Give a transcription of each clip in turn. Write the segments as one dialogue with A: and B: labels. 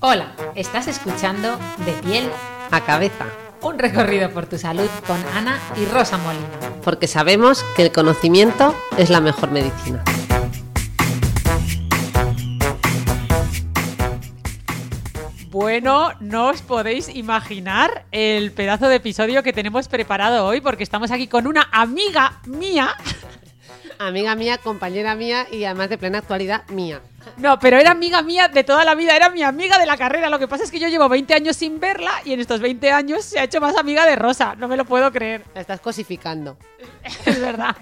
A: Hola, estás escuchando De piel
B: a cabeza.
A: un recorrido por tu salud con Ana y Rosa Molina.
B: Porque sabemos que el conocimiento es la mejor medicina.
A: Bueno, no os podéis imaginar el pedazo de episodio que tenemos preparado hoy porque estamos aquí con una amiga mía.
B: Amiga mía, compañera mía y además de plena actualidad mía.
A: No, pero era amiga mía de toda la vida, era mi amiga de la carrera. Lo que pasa es que yo llevo 20 años sin verla y en estos 20 años se ha hecho más amiga de Rosa. No me lo puedo creer.
B: La estás cosificando.
A: Es verdad.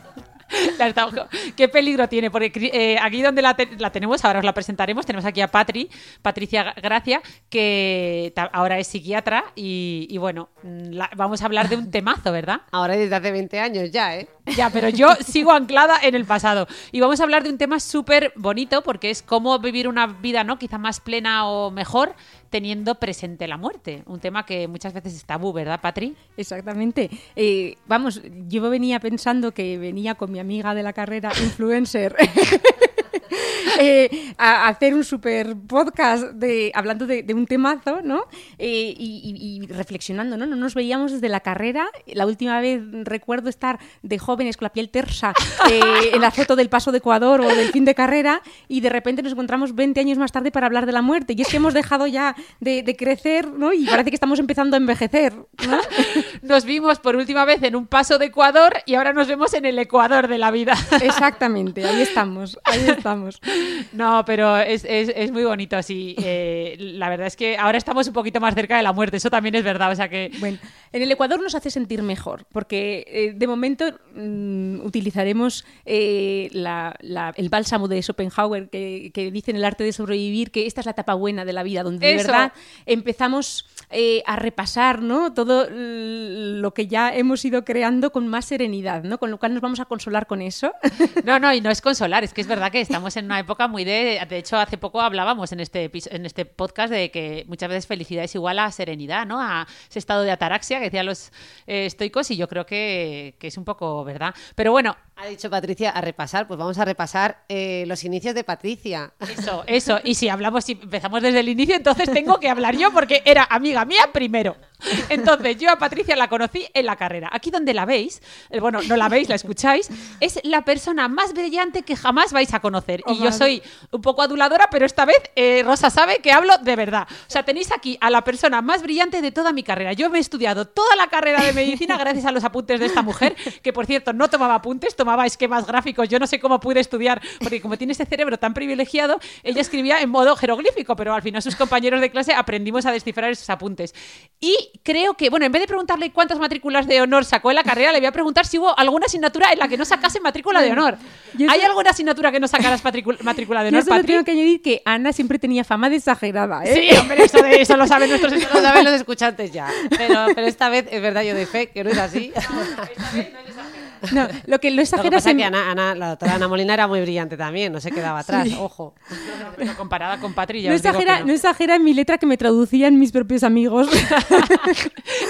A: La está- Qué peligro tiene, porque eh, aquí donde la, te- la tenemos, ahora os la presentaremos, tenemos aquí a Patri, Patricia Gracia, que ahora es psiquiatra y, y bueno, la- vamos a hablar de un temazo, ¿verdad?
B: Ahora desde hace 20 años ya, ¿eh?
A: Ya, pero yo sigo anclada en el pasado. Y vamos a hablar de un tema súper bonito, porque es cómo vivir una vida, ¿no? Quizá más plena o mejor, teniendo presente la muerte. Un tema que muchas veces es tabú, ¿verdad, Patri?
C: Exactamente. Eh, vamos, yo venía pensando que venía con mi amiga de la carrera, influencer, eh, a hacer un super podcast de, hablando de, de un temazo, ¿no? Eh, y, reflexionando, ¿no? No nos veíamos desde la carrera. La última vez recuerdo estar de jóvenes con la piel tersa eh, en la foto del paso de Ecuador o del fin de carrera y de repente nos encontramos 20 años más tarde para hablar de la muerte. Y es que hemos dejado ya de, de crecer, ¿no? Y parece que estamos empezando a envejecer, ¿no?
A: Nos vimos por última vez en un paso de Ecuador y ahora nos vemos en el Ecuador de la vida.
C: Exactamente, ahí estamos, ahí estamos.
A: No, pero es, es- es muy bonito, sí. Eh, la verdad es que ahora estamos un poquito más cerca de la muerte, eso también es verdad. O sea que.
C: Bueno, en el Ecuador nos hace sentir mejor, porque eh, de momento mm, utilizaremos eh, la- la- el bálsamo de Schopenhauer que, que dice en el arte de sobrevivir que esta es la etapa buena de la vida, donde de verdad empezamos a repasar ¿no? todo lo que ya hemos ido creando con más serenidad, ¿no? con lo cual nos vamos a consolar con eso.
A: No, no, y no es consolar, es que es verdad que estamos en una época muy de. De hecho, hace poco hablábamos en este, en este podcast de que muchas veces felicidad es igual a serenidad, ¿no? A ese estado de ataraxia que decían los eh, estoicos, y yo creo que, que es un poco verdad. Pero bueno,
B: Ha dicho Patricia a repasar, pues vamos a repasar eh, los inicios de Patricia.
A: Eso, eso. Y si hablamos, si empezamos desde el inicio, entonces tengo que hablar yo porque era amiga mía primero. Entonces, yo a Patricia la conocí en la carrera. Aquí donde la veis, eh, bueno, no la veis, la escucháis, es la persona más brillante que jamás vais a conocer. Y yo soy un poco aduladora, pero esta vez eh, Rosa sabe que hablo de verdad. O sea, tenéis aquí a la persona más brillante de toda mi carrera. Yo me he estudiado toda la carrera de medicina gracias a los apuntes de esta mujer, que por cierto no tomaba apuntes, tomaba esquemas gráficos. Yo no sé cómo pude estudiar, porque como tiene este cerebro tan privilegiado, ella escribía en modo jeroglífico, pero al final sus compañeros de clase aprendimos a descifrar esos apuntes. Y creo que, bueno, en vez de preguntarle cuántas matrículas de honor sacó en la carrera, le voy a preguntar si hubo alguna asignatura en la que no sacase matrícula de honor.
C: Yo
A: ¿Hay
C: eso-
A: alguna asignatura que no sacaras matrícula de
C: Yo
A: honor,
C: solo
A: Patri?
C: tengo que añadir que Ana siempre tenía fama de exagerada, ¿eh?
A: Sí, hombre, eso, de, eso lo saben nuestros
B: Lo saben los escuchantes ya. Pero, pero esta vez es verdad, yo doy fe que no es así.
C: No, lo que lo
B: Lo que
C: exagera
B: pasa es que Ana, Ana- la doctora Ana Molina era muy brillante también, no se quedaba atrás, ojo.
A: Pero comparada con Patri, ya
C: no
A: os digo que
C: exagera,
A: no.
C: no exagera en mi letra que me traducían mis propios amigos.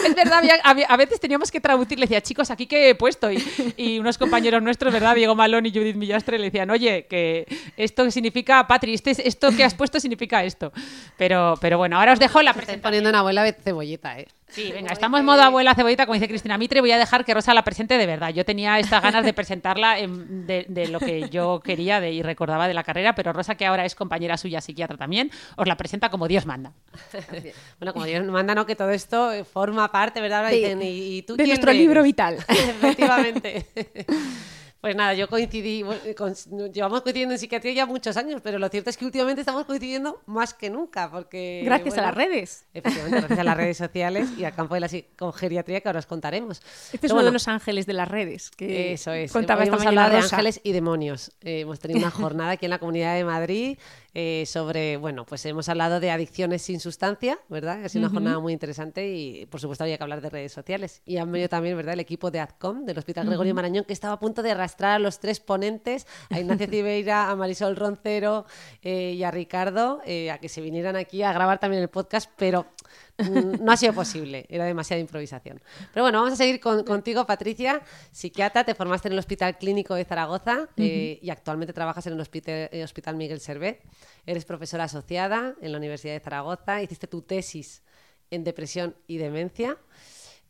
A: Es verdad, había- había- a veces teníamos que traducir, le decía, chicos, aquí qué he puesto. Y, y unos compañeros nuestros, ¿verdad? Diego Malón y Judith Millastre le decían, oye, que esto significa, Patri, este, es- esto que has puesto significa esto. Pero, pero bueno, ahora os dejo la presentación.
B: poniendo una abuela de cebolleta, ¿eh?
A: Sí, venga, estamos en modo abuela cebollita, como dice Cristina Mitre. Voy a dejar que Rosa la presente de verdad. Yo tenía estas ganas de presentarla en- de, de lo que yo quería de, y recordaba de la carrera, pero Rosa, que ahora es compañera suya psiquiatra también, os la presenta como Dios manda.
B: Bueno, como Dios manda, ¿no? Que todo esto forma parte, ¿verdad?
C: De-
B: dicen, ¿y, y tú
C: de
B: quién
C: nuestro
B: eres?
C: libro vital.
B: Efectivamente. Pues nada, yo coincidí, con- llevamos coincidiendo en psiquiatría ya muchos años, pero lo cierto es que últimamente estamos coincidiendo más que nunca, porque...
C: Gracias a las redes.
B: Efectivamente, gracias a las redes sociales y al campo de la psicogeriatría que ahora os contaremos.
C: Este es
B: Pero
C: uno de los ángeles de las redes. Que
B: Eso es.
C: Contaba
B: Hoy
C: esta
B: hemos
C: mañana
B: hablado de ángeles y demonios. Eh, hemos tenido una jornada aquí en la Comunidad de Madrid eh, sobre, bueno, pues hemos hablado de adicciones sin sustancia, ¿verdad? Ha sido una jornada muy interesante y, por supuesto, había que hablar de redes sociales. Y han venido también, ¿verdad?, el equipo de ADCOM, del Hospital Gregorio Marañón, que estaba a punto de arrastrar a los tres ponentes, a Ignacio Cibeira, a Marisol Roncero eh, y a Ricardo, eh, a que se vinieran aquí a grabar también el podcast, pero no ha sido posible, era demasiada improvisación. Pero bueno, vamos a seguir con- contigo, Patricia, psiquiatra, te formaste en el Hospital Clínico de Zaragoza eh, y actualmente trabajas en el Hospital, eh, Hospital Miguel Servet. Eres profesora asociada en la Universidad de Zaragoza, hiciste tu tesis en depresión y demencia.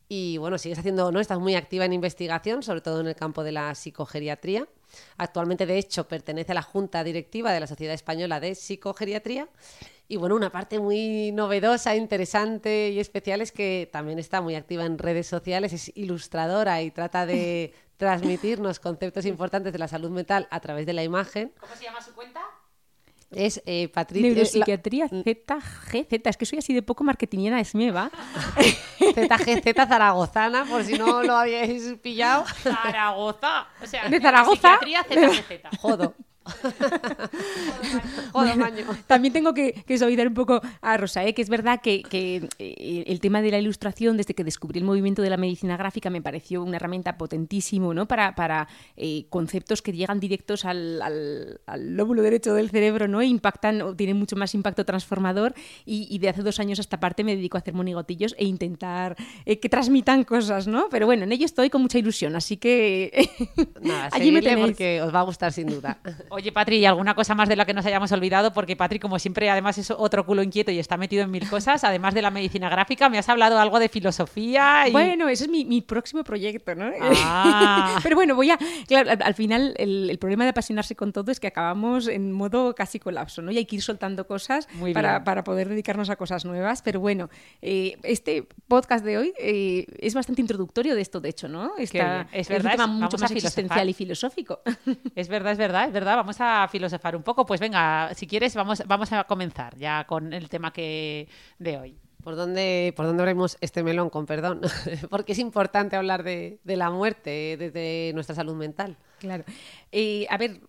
B: Y bueno, sigues haciendo, ¿no? Estás muy activa en investigación, sobre todo en el campo de la psicogeriatría. Actualmente, de hecho, pertenece a la Junta Directiva de la Sociedad Española de Psicogeriatría. Y bueno, una parte muy novedosa, interesante y especial es que también está muy activa en redes sociales, es ilustradora y trata de transmitirnos conceptos importantes de la salud mental a través de la imagen.
A: ¿Cómo se llama su cuenta?
B: Es eh, Patricia...
C: Neuropsiquiatría ZGZ. Es que soy así de poco marketingiana, es me va.
B: ZGZ Zaragozana, por si no lo habíais pillado.
A: Zaragoza. O sea,
C: ¿De Zaragoza?
A: Psiquiatría ZZ.
B: Jodo.
C: También tengo que, que suavizar un poco a Rosa, ¿eh? que es verdad que, que, eh, el tema de la ilustración, desde que descubrí el movimiento de la medicina gráfica, me pareció una herramienta potentísimo ¿no? para, para eh, conceptos que llegan directos al, al- al lóbulo derecho del cerebro ¿no? e impactan o tienen mucho más impacto transformador. Y, y de hace dos años a esta parte me dedico a hacer monigotillos e intentar eh, que transmitan cosas, ¿no? Pero bueno, en ello estoy con mucha ilusión, así que
B: Nada,
C: allí me tenéis.
B: porque os va a gustar sin duda.
A: Oye, Patri, ¿y alguna cosa más de la que nos hayamos olvidado? Porque Patri, como siempre, además es otro culo inquieto y está metido en mil cosas. Además de la medicina gráfica, me has hablado algo de filosofía y...
C: Bueno, ese es mi, mi próximo proyecto, ¿no?
A: Ah.
C: Pero bueno, voy a. Claro, al, al final, el, el problema de apasionarse con todo es que acabamos en modo casi colapso, ¿no? Y hay que ir soltando cosas para, poder dedicarnos a cosas nuevas. Pero bueno, eh, este podcast de hoy eh, es bastante introductorio de esto, de hecho, ¿no? Está,
A: bien. Es
C: un
A: verdad,
C: tema
A: es-
C: mucho más existencial y filosófico.
A: Es verdad, es verdad, es verdad. Vamos a filosofar un poco. Pues venga, si quieres, vamos, vamos a comenzar ya con el tema que de hoy.
B: ¿Por dónde, ¿Por dónde abrimos este melón, con perdón? Porque es importante hablar de, de la muerte desde nuestra salud mental.
C: Claro. Eh, a ver,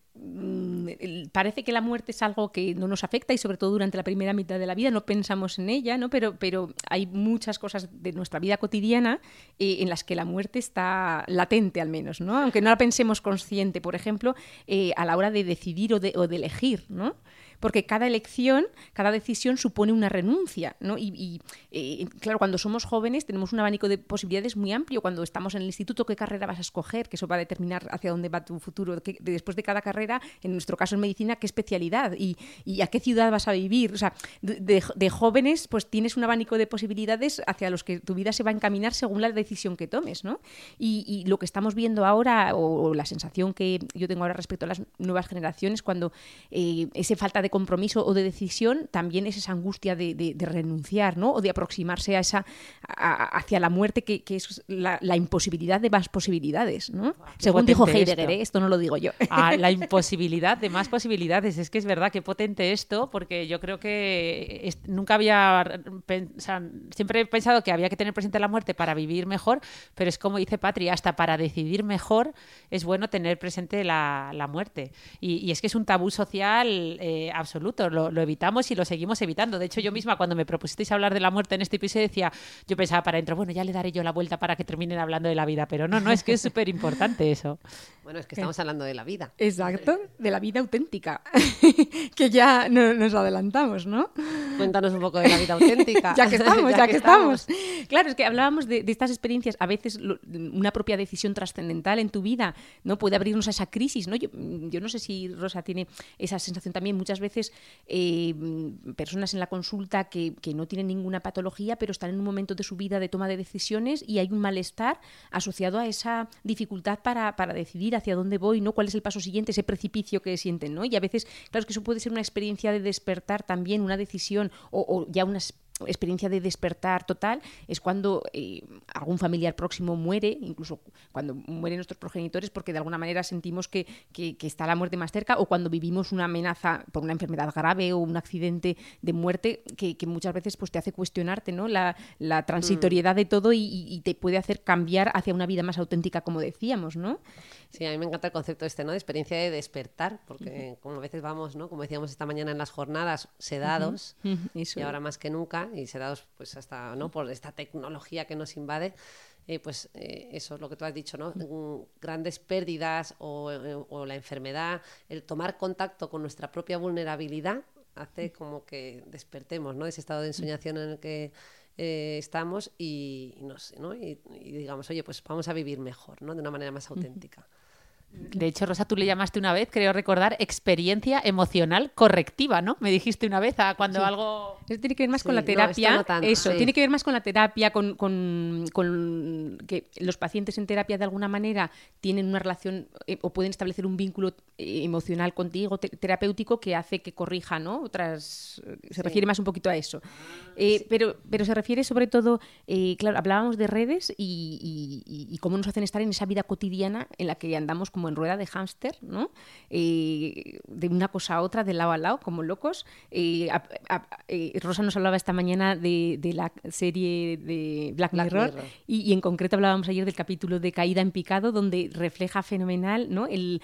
C: parece que la muerte es algo que no nos afecta y sobre todo durante la primera mitad de la vida no pensamos en ella, ¿no? Pero, pero hay muchas cosas de nuestra vida cotidiana eh, en las que la muerte está latente al menos, ¿no? Aunque no la pensemos consciente, por ejemplo, eh, a la hora de decidir o de, o de elegir, ¿no? Porque cada elección, cada decisión supone una renuncia, ¿no? Y, eh, claro, cuando somos jóvenes tenemos un abanico de posibilidades muy amplio. Cuando estamos en el instituto, ¿qué carrera vas a escoger? Que eso va a determinar hacia dónde va tu futuro. ¿Qué- de- después de cada carrera, en nuestro caso en medicina, ¿qué especialidad? ¿Y, a qué ciudad vas a vivir? O sea, de, jóvenes, pues tienes un abanico de posibilidades hacia los que tu vida se va a encaminar según la decisión que tomes, ¿no? Y, lo que estamos viendo ahora, o, o la sensación que yo tengo ahora respecto a las nuevas generaciones, cuando eh, esa falta de compromiso o de decisión también es esa angustia de, de- de renunciar, ¿no? O de aproximarse a esa, a- hacia la muerte, que, que es la, la imposibilidad de más posibilidades, ¿no?
A: qué
C: Según dijo Heidegger,
A: esto.
C: ¿eh? esto no lo digo yo.
A: a la imposibilidad de más posibilidades. Es que es verdad que potente esto, porque yo creo que es- nunca había, pen- o sea, siempre he pensado que había que tener presente la muerte para vivir mejor, pero es como dice Patri, hasta para decidir mejor es bueno tener presente la, la muerte. Y, y es que es un tabú social eh, absoluto, lo, lo evitamos y lo seguimos evitando. De hecho, yo misma cuando me propusisteis hablar de la muerte en este episodio decía, yo pensaba para adentro, bueno, ya le daré yo la vuelta para que terminen hablando de la vida, pero no, no, es que es súper importante eso.
B: Bueno, es que estamos hablando de la vida.
C: Exacto, de la vida auténtica, que ya no- nos adelantamos, ¿no?
B: Cuéntanos un poco de la vida auténtica.
C: ya que estamos, ya, que, estamos. Claro, es que hablábamos de, de estas experiencias, a veces lo- una propia decisión trascendental en tu vida, ¿no? Puede abrirnos a esa crisis, ¿no? Yo, yo no sé si Rosa tiene esa sensación también. Muchas veces eh, personas en la consulta que, que no tienen ninguna patología, pero están en un momento de su vida de toma de decisiones y hay un malestar asociado a esa dificultad para, para decidir hacia dónde voy, ¿no? Cuál es el paso siguiente, ese precipicio que sienten, ¿no? Y a veces, claro, es que eso puede ser una experiencia de despertar también, una decisión o, o ya unas experiencia de despertar total es cuando eh, algún familiar próximo muere, incluso cuando mueren nuestros progenitores, porque de alguna manera sentimos que, que, está la muerte más cerca, o cuando vivimos una amenaza por una enfermedad grave o un accidente de muerte, que, que muchas veces pues, te hace cuestionarte ¿no? la, la transitoriedad de todo y, y, te puede hacer cambiar hacia una vida más auténtica, como decíamos, ¿no?
B: Sí, a mí me encanta el concepto este, ¿no? De experiencia de despertar, porque como a veces vamos, ¿no? Como decíamos esta mañana en las jornadas, sedados, y ahora más que nunca, y sedados pues hasta, ¿no? Por esta tecnología que nos invade, eh, pues eh, eso es lo que tú has dicho, ¿no? Mm, grandes pérdidas o, eh, o, la enfermedad, el tomar contacto con nuestra propia vulnerabilidad hace como que despertemos, ¿no? Ese estado de ensoñación en el que estamos y, no sé, ¿no? Y, y, digamos, oye, pues vamos a vivir mejor, ¿no? De una manera más auténtica.
A: De hecho, Rosa, tú le llamaste una vez, creo recordar, experiencia emocional correctiva, ¿no? Me dijiste una vez a cuando algo...
C: Eso tiene que ver más con la terapia. eso, tiene que ver más con la terapia, con, con, con, que los pacientes en terapia de alguna manera tienen una relación eh, o pueden establecer un vínculo eh, emocional contigo, terapéutico, que hace que corrija, ¿no? Otras... Se refiere más un poquito a eso. Eh, pero, pero se refiere sobre todo, claro, hablábamos de redes y, y, y, cómo nos hacen estar en esa vida cotidiana en la que andamos como en rueda de hámster, ¿no? Eh, de una cosa a otra, de lado a lado, como locos. Eh, eh, Rosa nos hablaba esta mañana de, la serie de Black, Mirror, Y, en concreto hablábamos ayer del capítulo de Caída en Picado, donde refleja fenomenal ¿no? el,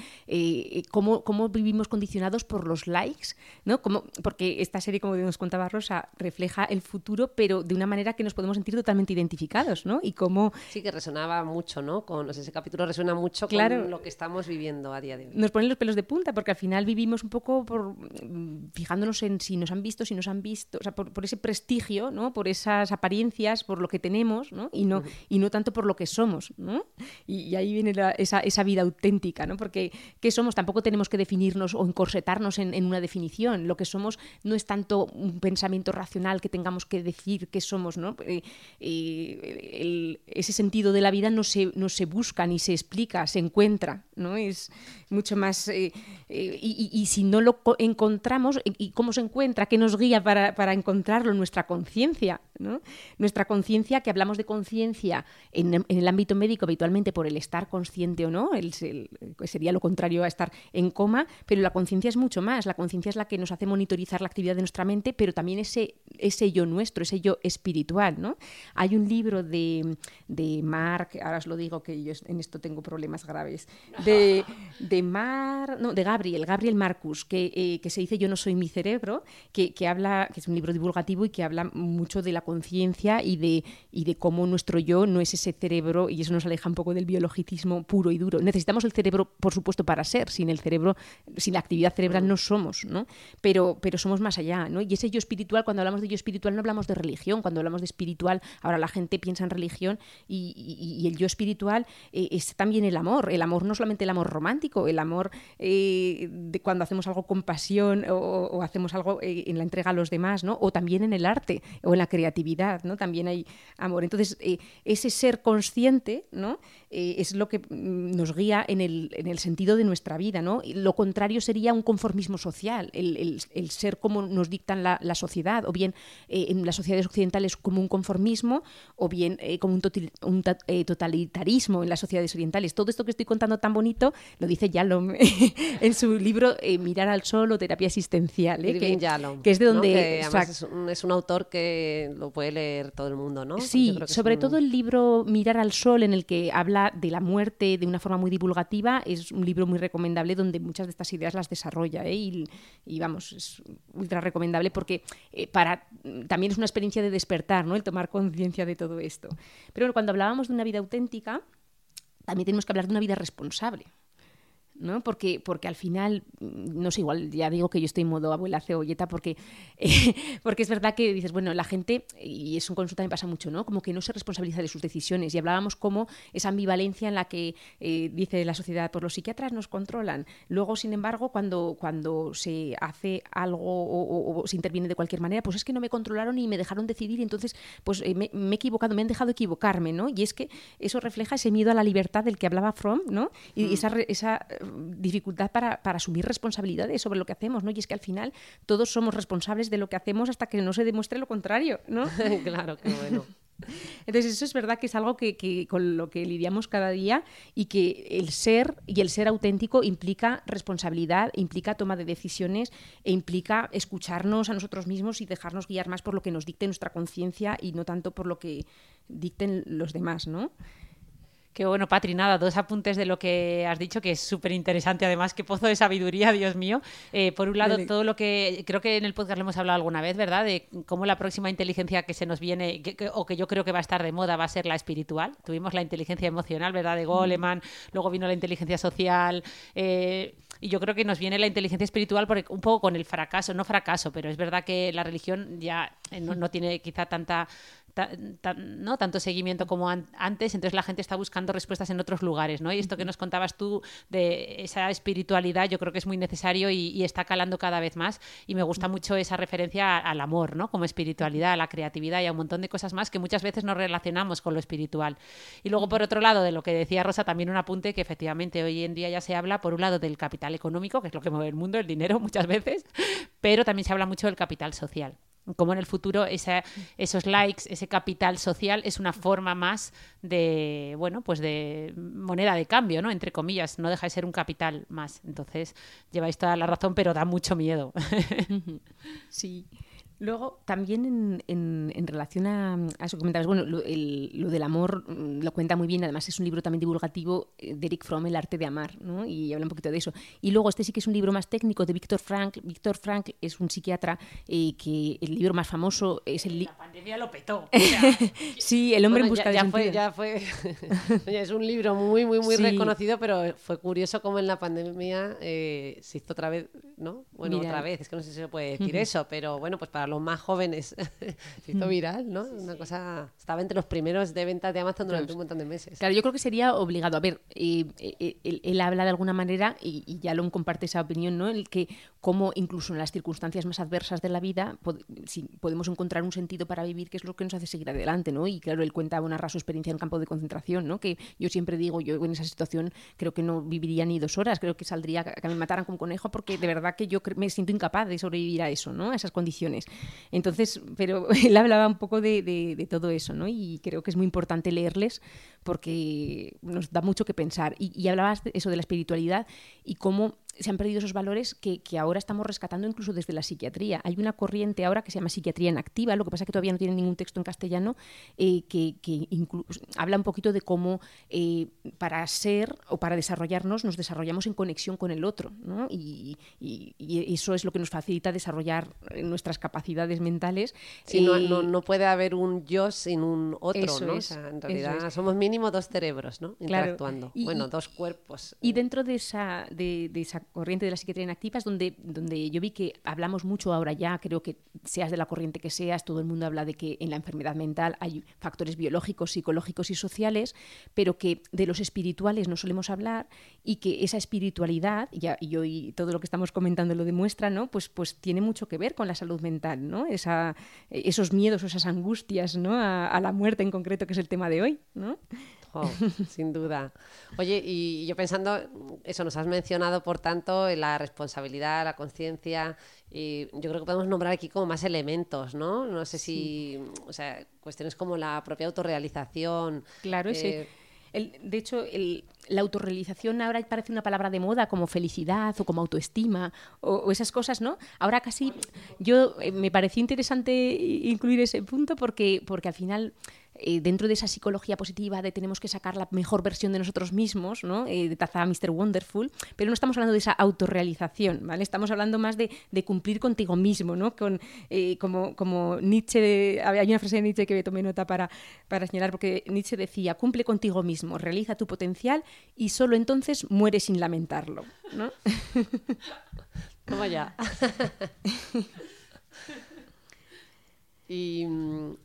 C: cómo, cómo, vivimos condicionados por los likes, ¿no? Como, porque esta serie, como nos contaba Rosa, refleja el futuro, pero de una manera que nos podemos sentir totalmente identificados, ¿no? Y cómo...
B: Sí, que resonaba mucho, ¿no? Con, ese capítulo resuena mucho con lo que está estamos viviendo a día de hoy.
C: Nos ponen los pelos de punta porque al final vivimos un poco por fijándonos en si nos han visto, si nos han visto, o sea, por, ese prestigio, ¿no? Por esas apariencias, por lo que tenemos, ¿no? Y no, y no tanto por lo que somos, ¿no? Y, ahí viene esa, esa, vida auténtica, ¿no? Porque ¿qué somos? Tampoco tenemos que definirnos o encorsetarnos en, en, una definición. Lo que somos no es tanto un pensamiento racional que tengamos que decir que somos, ¿no? Eh, eh, ese sentido de la vida no se, no se busca ni se explica, se encuentra, ¿no? Es mucho más... Eh, eh, y, si no lo encontramos, ¿y cómo se encuentra? ¿Qué nos guía para, para encontrarlo? Nuestra conciencia, ¿no? Nuestra conciencia, que hablamos de conciencia en, el ámbito médico habitualmente por el estar consciente o no, el, sería lo contrario a estar en coma, pero la conciencia es mucho más. La conciencia es la que nos hace monitorizar la actividad de nuestra mente, pero también ese, ese yo nuestro, ese yo espiritual, ¿no? Hay un libro de, de Mark, ahora os lo digo que yo en esto tengo problemas graves, de, de Mar, no, de Gabriel, Gabriel Marcus, que, eh, que, se dice Yo no soy mi cerebro, que, que, habla, que es un libro divulgativo y que habla mucho de la conciencia y de, y de cómo nuestro yo no es ese cerebro, y eso nos aleja un poco del biologicismo puro y duro. Necesitamos el cerebro, por supuesto, para ser. Sin el cerebro, sin la actividad cerebral no somos, ¿no? Pero, pero somos más allá, ¿no? Y ese yo espiritual, cuando hablamos de yo espiritual, no hablamos de religión. Cuando hablamos de espiritual, ahora la gente piensa en religión y, y, el yo espiritual eh, es también el amor. El amor no solamente el amor romántico, el amor eh, cuando hacemos algo con pasión o, hacemos algo eh, en la entrega a los demás, ¿no? O también en el arte o en la creatividad, ¿no? También hay amor. Entonces, eh, ese ser consciente, ¿no? es lo que mm, nos guía en el, en el, sentido de nuestra vida, ¿no? Lo contrario sería un conformismo social, el, ser como nos dictan la, la sociedad, o bien en las sociedades occidentales como un conformismo, o bien como un, un totalitarismo en las sociedades orientales. Todo esto que estoy contando tan bonito lo dice Yalom en su libro eh, Mirar al sol o terapia existencial,
B: ¿eh?
C: que,
B: que,
C: es de donde...
B: es, un, autor que lo puede leer todo el mundo, ¿no?
C: Sí, sobre todo el libro Mirar al sol, en el que habla de la muerte de una forma muy divulgativa, es un libro muy recomendable donde muchas de estas ideas las desarrolla ¿eh? y, vamos, es ultra recomendable porque para también es una experiencia de despertar, ¿no? El tomar conciencia de todo esto. Pero cuando hablábamos de una vida auténtica, también tenemos que hablar de una vida responsable. ¿No? Porque, porque al final, mm, no sé, igual ya digo que yo estoy en modo abuela cebolleta porque, porque es verdad que dices, bueno, la gente, y es un consulta me pasa mucho, ¿no? Como que no se responsabiliza de sus decisiones y hablábamos como esa ambivalencia en la que eh, dice la sociedad, pues los psiquiatras nos controlan. Luego, sin embargo, cuando, cuando se hace algo o, se interviene de cualquier manera, pues es que no me controlaron y me dejaron decidir y entonces pues eh, me, he equivocado, me han dejado equivocarme, ¿no? Y es que eso refleja ese miedo a la libertad del que hablaba Fromm, ¿no? Y mm. esa, esa dificultad para, para, asumir responsabilidades sobre lo que hacemos, ¿no? Y es que al final todos somos responsables de lo que hacemos hasta que no se demuestre lo contrario, ¿no?
B: claro, qué bueno.
C: Entonces, eso es verdad que es algo que, con lo que lidiamos cada día y que el ser y el ser auténtico implica responsabilidad, implica toma de decisiones e implica escucharnos a nosotros mismos y dejarnos guiar más por lo que nos dicte nuestra conciencia y no tanto por lo que dicten los demás, ¿no?
A: Qué bueno, Patri, nada, dos apuntes de lo que has dicho, que es súper interesante, además, qué pozo de sabiduría, Dios mío. Eh, por un lado, todo lo que creo que en el podcast lo hemos hablado alguna vez, ¿verdad? De cómo la próxima inteligencia que se nos viene, o que yo creo que va a estar de moda, va a ser la espiritual. Tuvimos la inteligencia emocional, ¿verdad? De Goleman, luego vino la inteligencia social. Eh, y yo creo que nos viene la inteligencia espiritual porque un poco con el fracaso, no fracaso, pero es verdad que la religión ya eh, no tiene quizá tanta ¿no? tanto seguimiento como antes, entonces la gente está buscando respuestas en otros lugares, ¿no? Y esto que nos contabas tú de esa espiritualidad, yo creo que es muy necesario y, está calando cada vez más. Y me gusta mucho esa referencia al amor, ¿no? Como espiritualidad, a la creatividad y a un montón de cosas más que muchas veces nos relacionamos con lo espiritual. Y luego, por otro lado, de lo que decía Rosa, también un apunte que efectivamente hoy en día ya se habla, por un lado, del capital económico, que es lo que mueve el mundo, el dinero muchas veces, pero también se habla mucho del capital social como en el futuro esos likes, ese capital social es una forma más de, bueno, pues de moneda de cambio, ¿no? Entre comillas, no deja de ser un capital más. Entonces, lleváis toda la razón, pero da mucho miedo.
C: Sí. Luego, también en, en, relación a, eso que comentabas, bueno, lo, del amor mm, lo cuenta muy bien, además es un libro también divulgativo eh, de Eric Fromm, El arte de amar, ¿no? y habla un poquito de eso. Y luego este sí que es un libro más técnico de Víctor Frank. Víctor Frank es un psiquiatra eh, que el libro más famoso es el...
A: La pandemia lo petó.
C: sí, El hombre en busca
B: ya,
C: de
B: fue, ya fue, es un libro muy, muy, muy reconocido, pero fue curioso cómo en la pandemia eh, se hizo otra vez, ¿no? Bueno, otra vez, es que no sé si se puede decir eso, pero bueno, pues para los más jóvenes se hizo mm. viral, ¿no? Una cosa, estaba entre los primeros de ventas de Amazon durante un montón de meses.
C: Claro, yo creo que sería obligado. A ver, eh, eh, él, habla de alguna manera, y, ya lo comparte esa opinión, ¿no? El que como incluso en las circunstancias más adversas de la vida si podemos encontrar un sentido para vivir, que es lo que nos hace seguir adelante, ¿no? Y claro, él cuenta una su experiencia en campo de concentración, ¿no? Que yo siempre digo, yo en esa situación creo que no viviría ni dos horas, creo que saldría que me mataran con conejo, porque de verdad que yo me siento incapaz de sobrevivir a eso, ¿no? A esas condiciones. Entonces, pero él hablaba un poco de, todo eso, ¿no? Y creo que es muy importante leerles porque nos da mucho que pensar. Y, y hablabas de eso de la espiritualidad y cómo se han perdido esos valores que, ahora estamos rescatando incluso desde la psiquiatría. Hay una corriente ahora que se llama psiquiatría en activa, lo que pasa es que todavía no tiene ningún texto en castellano, eh, que, habla un poquito de cómo eh, para ser o para desarrollarnos nos desarrollamos en conexión con el otro. ¿no? Y, eso es lo que nos facilita desarrollar eh, nuestras capacidades mentales.
B: Sí, no, no, puede haber un yo sin un otro. ¿no? en realidad somos mínimo dos cerebros ¿no? interactuando. bueno, dos cuerpos.
C: Y dentro de esa, de esa corriente de la psiquiatría inactiva es donde, donde yo vi que hablamos mucho ahora ya, creo que seas de la corriente que seas, todo el mundo habla de que en la enfermedad mental hay factores biológicos, psicológicos y sociales, pero que de los espirituales no solemos hablar y que esa espiritualidad, y, hoy todo lo que estamos comentando lo demuestra, ¿no? pues, pues tiene mucho que ver con la salud mental, ¿no? Esa, esos miedos, esas angustias ¿no? a, a la muerte en concreto, que es el tema de hoy. ¿no?
B: Sin duda. Oye, y yo pensando, eso nos has mencionado, por tanto, la responsabilidad, la conciencia, y yo creo que podemos nombrar aquí como más elementos, ¿no? No sé si, o sea, cuestiones como la propia autorrealización.
C: Claro, sí. Eh, de hecho, la autorrealización ahora parece una palabra de moda como felicidad o como autoestima o, esas cosas, ¿no? Ahora casi yo eh, me pareció interesante incluir ese punto porque, porque al final eh, dentro de esa psicología positiva de tenemos que sacar la mejor versión de nosotros mismos, ¿no? Eh, de taza Mr. Wonderful, pero no estamos hablando de esa autorrealización, ¿vale? Estamos hablando más de, cumplir contigo mismo, ¿no? Con, eh, como, como Nietzsche, hay una frase de Nietzsche que me tomé nota para, para señalar, porque Nietzsche decía, cumple contigo mismo, realiza tu potencial y solo entonces muere sin lamentarlo, ¿no?
B: Toma ya. y mm,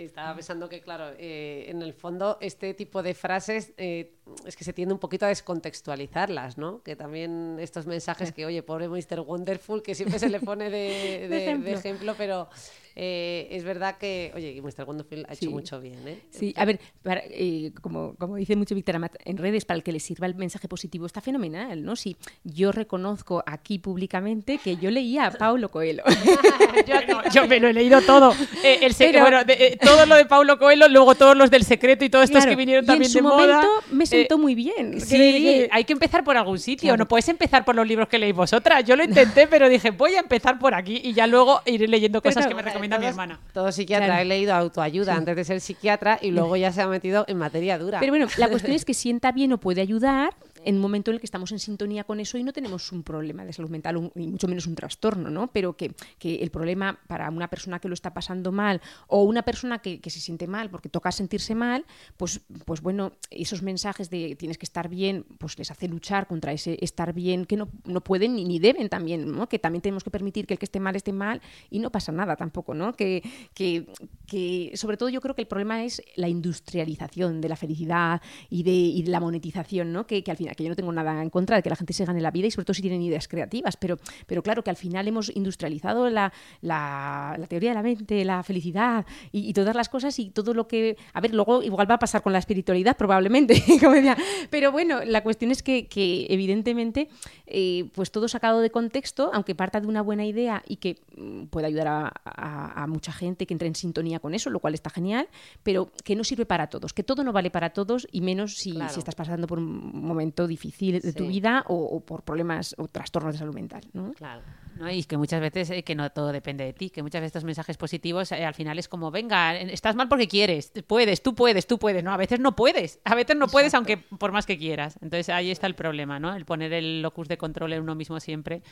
B: estaba pensando que, claro, eh, en el fondo este tipo de frases eh, es que se tiende un poquito a descontextualizarlas, ¿no? Que también estos mensajes que, oye, pobre Mr. Wonderful, que siempre se le pone de, de ejemplo, pero eh, es verdad que, oye, Mr. Wonderful ha hecho mucho bien. ¿eh?
C: Sí, a ver, eh, como, como dice mucho Víctor Amat, en redes, para el que le sirva el mensaje positivo, está fenomenal, ¿no? Si yo reconozco aquí públicamente que yo leía a Paulo Coelho.
A: yo, me lo he leído todo. el bueno, todo lo de Paulo Coelho, luego todos los del secreto y todos estos que vinieron también
C: en su
A: de
C: momento me sentó muy bien.
A: Sí, hay que empezar por algún sitio. No puedes empezar por los libros que leéis vosotras. Yo lo intenté, pero dije, voy a empezar por aquí y ya luego iré leyendo cosas que me recomiendan mi hermana.
B: Todo psiquiatra he leído autoayuda antes de ser psiquiatra y luego ya se ha metido en materia dura.
C: Pero bueno, la cuestión es que sienta bien o puede ayudar en un momento en el que estamos en sintonía con eso y no tenemos un problema de salud mental, y mucho menos un trastorno, ¿no? Pero que, que, el problema para una persona que lo está pasando mal o una persona que, que, se siente mal porque toca sentirse mal, pues, pues bueno, esos mensajes de tienes que estar bien, pues les hace luchar contra ese estar bien que no, no pueden ni, ni deben también, ¿no? Que también tenemos que permitir que el que esté mal esté mal y no pasa nada tampoco, ¿no? Que, que, que sobre todo yo creo que el problema es la industrialización de la felicidad y de, y la monetización, ¿no? Que, que al final que yo no tengo nada en contra de que la gente se gane la vida y sobre todo si tienen ideas creativas, pero, pero claro que al final hemos industrializado la, la, teoría de la mente, la felicidad y, todas las cosas y todo lo que... A ver, luego igual va a pasar con la espiritualidad probablemente, como decía. pero bueno, la cuestión es que, que evidentemente eh, pues todo sacado de contexto, aunque parta de una buena idea y que mm, pueda ayudar a, a mucha gente que entre en sintonía con eso, lo cual está genial, pero que no sirve para todos, que todo no vale para todos y menos si, si estás pasando por un momento difícil de tu vida o, por problemas o trastornos de salud mental. ¿no?
A: Claro. ¿no? Y que muchas veces eh, que no todo depende de ti, que muchas veces estos mensajes positivos eh, al final es como, venga, estás mal porque quieres, puedes, tú puedes, tú puedes, ¿no? A veces no puedes, a veces no puedes aunque por más que quieras. Entonces ahí está el problema, ¿no? El poner el locus de control en uno mismo siempre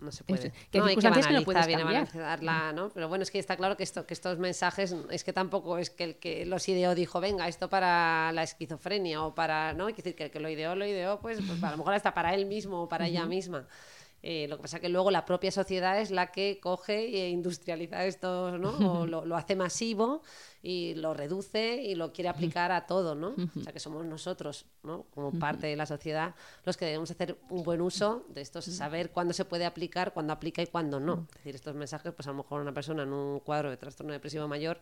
B: no se puede. Que no, hay que bien ¿no? Pero bueno, es que está claro que, esto, que estos mensajes, es que tampoco es que el que los ideó dijo, venga, esto para la esquizofrenia o para, ¿no? Hay que decir que el que lo ideó, lo ideó, pues, pues a lo mejor hasta para él mismo o para ella misma. Eh, lo que pasa es que luego la propia sociedad es la que coge e industrializa esto, ¿no? O lo, lo hace masivo y lo reduce y lo quiere aplicar a todo, ¿no? O sea que somos nosotros, ¿no? Como parte de la sociedad, los que debemos hacer un buen uso de esto, saber cuándo se puede aplicar, cuándo aplica y cuándo no. Es decir, estos mensajes, pues a lo mejor una persona en un cuadro de trastorno depresivo mayor,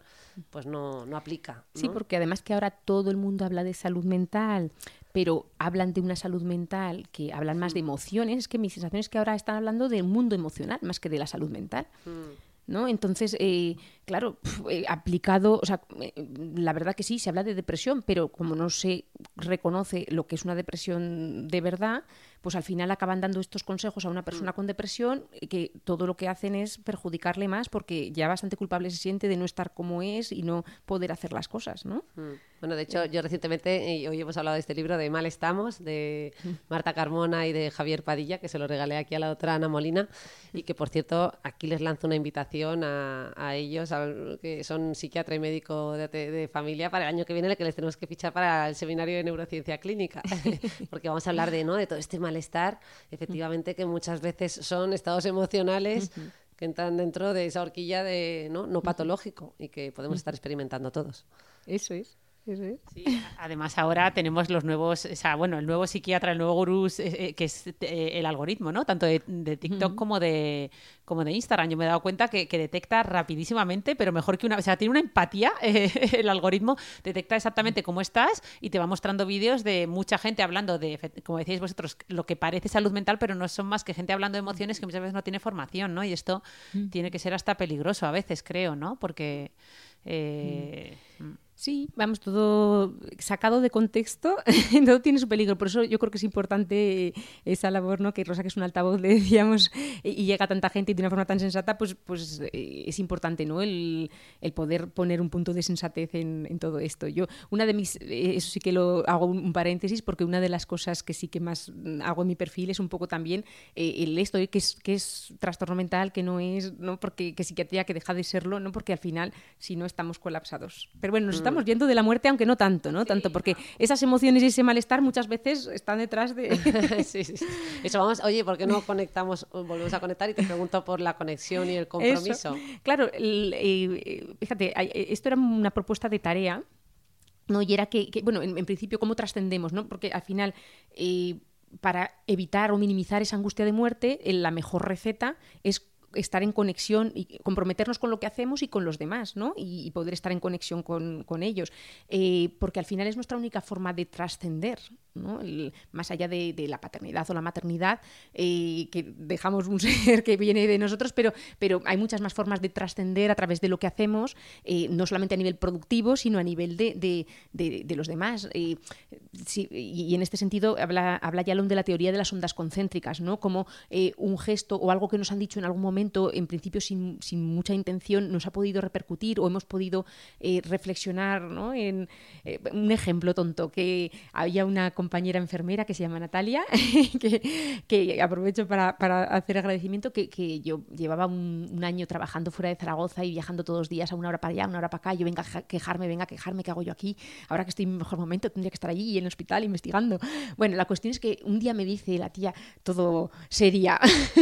B: pues no, no aplica.
C: Sí, porque además que ahora todo el mundo habla de salud mental, pero hablan de una salud mental que hablan más de emociones, es que mi sensación es que ahora están hablando del mundo emocional más que de la salud mental. Mm. ¿no? Entonces, eh, claro, eh, aplicado, o sea, eh, la verdad que sí, se habla de depresión, pero como no se reconoce lo que es una depresión de verdad, pues al final acaban dando estos consejos a una persona con depresión que todo lo que hacen es perjudicarle más porque ya bastante culpable se siente de no estar como es y no poder hacer las cosas, ¿no?
B: Mm. Bueno, de hecho, yo recientemente, hoy hemos hablado de este libro de Mal Estamos, de Marta Carmona y de Javier Padilla, que se lo regalé aquí a la otra Ana Molina, y que, por cierto, aquí les lanzo una invitación a, ellos, que son psiquiatra y médico de, familia, para el año que viene, que les tenemos que fichar para el seminario de neurociencia clínica, porque vamos a hablar de, ¿no? de todo este malestar, efectivamente, que muchas veces son estados emocionales que entran dentro de esa horquilla de no, no patológico y que podemos estar experimentando todos.
C: Eso es.
A: Sí, además ahora tenemos los nuevos, o sea, bueno, el nuevo psiquiatra, el nuevo gurú, eh, que es eh, el algoritmo, ¿no? Tanto de, TikTok como, de, como de Instagram. Yo me he dado cuenta que, detecta rapidísimamente, pero mejor que una... O sea, tiene una empatía, eh, el algoritmo detecta exactamente cómo estás y te va mostrando vídeos de mucha gente hablando de, como decíais vosotros, lo que parece salud mental, pero no son más que gente hablando de emociones que muchas veces no tiene formación, ¿no? Y esto tiene que ser hasta peligroso a veces, creo, ¿no? Porque...
C: Mm. Sí, vamos, todo sacado de contexto, todo tiene su peligro. Por eso yo creo que es importante esa labor, ¿no? Que Rosa, que es un altavoz, le decíamos, y llega tanta gente y de una forma tan sensata, pues, pues eh, es importante, ¿no? El, poder poner un punto de sensatez en, todo esto. Yo, una de mis, eh, eso sí que lo hago un, paréntesis, porque una de las cosas que sí que más hago en mi perfil es un poco también eh, el esto, que es, que es trastorno mental, que no es, ¿no? Porque que psiquiatría, que deja de serlo, ¿no? Porque al final, si no, estamos colapsados. Pero bueno, nos estamos yendo de la muerte, aunque no tanto, ¿no? tanto porque esas emociones y ese malestar muchas veces están detrás de...
B: sí, sí, Eso vamos, oye, ¿por qué no conectamos, volvemos a conectar y te pregunto por la conexión y el compromiso?
C: Claro, fíjate, esto era una propuesta de tarea ¿no? Y era que, que bueno, en, en, principio, ¿cómo trascendemos? ¿no? Porque al final, eh, para evitar o minimizar esa angustia de muerte, la mejor receta es estar en conexión y comprometernos con lo que hacemos y con los demás, ¿no? Y, poder estar en conexión con, con ellos. Eh, porque al final es nuestra única forma de trascender, ¿no? Más allá de, la paternidad o la maternidad, eh, que dejamos un ser que viene de nosotros, pero, pero hay muchas más formas de trascender a través de lo que hacemos, eh, no solamente a nivel productivo, sino a nivel de, de, los demás. Eh, y en este sentido habla, habla Yalom de la teoría de las ondas concéntricas, ¿no? Como un gesto o algo que nos han dicho en algún momento, en principio sin, sin mucha intención, nos ha podido repercutir o hemos podido reflexionar, ¿no? En un ejemplo tonto, que había una compañera enfermera que se llama Natalia, que, que, aprovecho para, para, hacer agradecimiento, que, que yo llevaba un, un, año trabajando fuera de Zaragoza y viajando todos los días a una hora para allá, una hora para acá, yo venga a quejarme, venga a quejarme, ¿qué hago yo aquí? Ahora que estoy en mi mejor momento, tendría que estar allí y en el hospital investigando. Bueno, la cuestión es que un día me dice la tía, todo seria,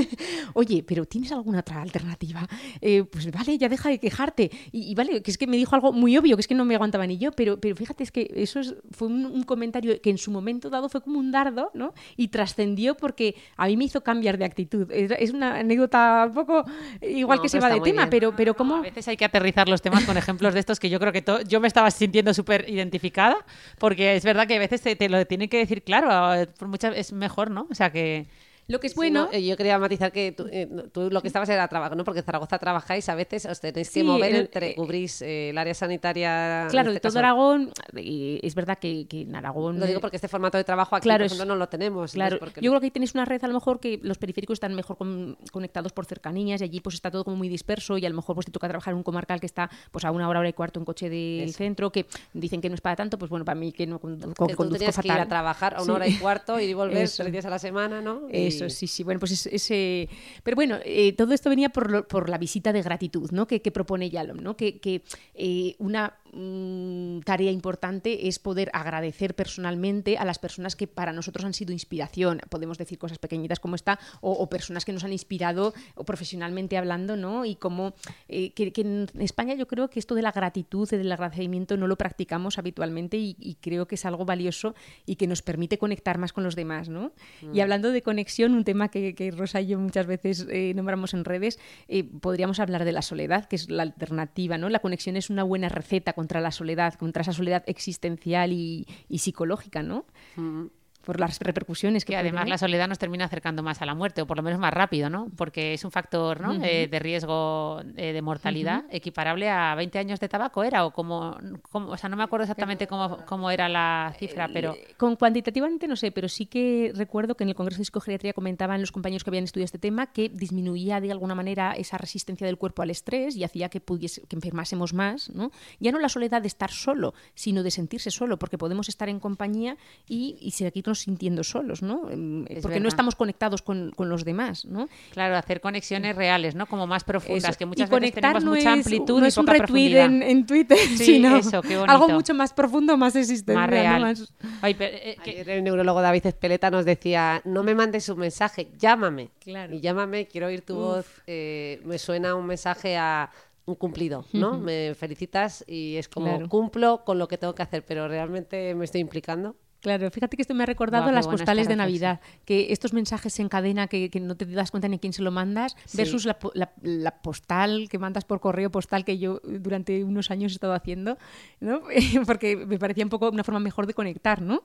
C: oye, pero ¿tienes alguna otra alternativa? Eh, pues vale, ya deja de quejarte. Y, y, vale, que es que me dijo algo muy obvio, que es que no me aguantaba ni yo, pero, pero fíjate, es que eso es, fue un, un comentario que en su momento dado fue como un dardo, ¿no? Y trascendió porque a mí me hizo cambiar de actitud. Es, una anécdota un poco igual
B: No,
C: que se va de tema,
B: bien.
C: pero, pero ¿cómo?
A: A veces hay que aterrizar los temas con ejemplos de estos que yo creo que to- yo me estaba sintiendo súper identificada, porque es verdad que a veces te, te lo tienen que decir claro, por muchas, es mejor, ¿no? O sea que...
C: Lo que es
B: Sí,
C: bueno...
B: no, eh, yo quería matizar que tú, eh, tú lo que estabas era trabajo, ¿no? Porque en Zaragoza trabajáis, a veces os tenéis que
C: Sí,
B: mover entre,
C: eh,
B: cubrís eh, el área sanitaria.
C: Claro, de
B: este
C: todo
B: caso.
C: Aragón, eh, es verdad que, que en Aragón...
B: Lo digo porque este formato de trabajo aquí,
C: Claro,
B: por
C: es-
B: ejemplo, no lo tenemos.
C: Claro,
B: porque
C: yo creo que ahí tenéis una red a lo mejor que los periféricos están mejor con- conectados por cercanías y allí pues está todo como muy disperso y a lo mejor pues te toca trabajar en un comarcal que está pues a una hora, hora y cuarto en coche del centro, que dicen que no es para tanto, pues bueno, para mí que no
B: que tú
C: conduzco
B: que ir
C: fatal.
B: a trabajar a una
C: Sí.
B: hora y cuarto y volver tres días a la semana, ¿no? Y-
C: Eso, sí, sí. Bueno, pues es- ese... Pero bueno, eh, todo esto venía por, lo- por la visita de gratitud, ¿no? Que, que propone Yalom, ¿no? Que, que eh, una mm, tarea importante es poder agradecer personalmente a las personas que para nosotros han sido inspiración. Podemos decir cosas pequeñitas como esta, o, o personas que nos han inspirado o profesionalmente hablando, ¿no? Y como eh, que, que en España yo creo que esto de la gratitud y del agradecimiento no lo practicamos habitualmente y, y creo que es algo valioso y que nos permite conectar más con los demás, ¿no? Y hablando de conexión, un tema que, que Rosa y yo muchas veces eh, nombramos en redes, eh, podríamos hablar de la soledad, que es la alternativa, ¿no? La conexión es una buena receta contra la soledad, contra esa soledad existencial y, y psicológica, ¿no?
B: Mm.
C: Por las repercusiones que,
A: además
C: tener.
A: la soledad nos termina acercando más a la muerte, o por lo menos más rápido, ¿no? Porque es un factor ¿no?
C: Ujú.
A: eh, de riesgo eh, de mortalidad equiparable a 20 años de tabaco, ¿era? O como, como- o sea, no me acuerdo exactamente cómo, cómo era la cifra, pero...
C: Eh, Con cuantitativamente no sé, pero sí que recuerdo que en el Congreso de Psicogeriatría comentaban los compañeros que habían estudiado este tema que disminuía de alguna manera esa resistencia del cuerpo al estrés y hacía que pudiese, que enfermásemos más, ¿no? Ya no la soledad de estar solo, sino de sentirse solo, porque podemos estar en compañía y, y seguirnos sintiendo solos, ¿no? Em,
A: Es
C: Porque no estamos conectados con, con los demás, ¿no?
A: Claro, hacer conexiones reales, ¿no? Como más profundas,
C: Eso.
A: que muchas
C: y
A: veces
C: conectar
A: tenemos
C: no
A: mucha
C: es,
A: amplitud
C: no
A: y
C: es un
A: poca
C: retweet
A: profundidad.
C: en, en Twitter,
A: Sí,
C: sino
A: eso, qué
C: algo mucho más profundo, más existencial,
A: Más
C: ¿no?
A: real.
C: Más-
A: Ay, pero, eh, que-
B: Ayer el neurólogo David Espeleta nos decía, no me mandes un mensaje, llámame.
C: Claro.
B: Y llámame, quiero oír tu voz. eh, me suena un mensaje a un cumplido, ¿no? Me felicitas y es como
C: Claro.
B: cumplo con lo que tengo que hacer, pero realmente me estoy implicando.
C: Claro, fíjate que esto me ha recordado las postales de Navidad, que estos mensajes en cadena que, que no te das cuenta ni quién se lo mandas,
B: Sí.
C: versus la, po- la- la postal que mandas por correo postal que yo durante unos años he estado haciendo, ¿no? Porque me parecía un poco una forma mejor de conectar, ¿no?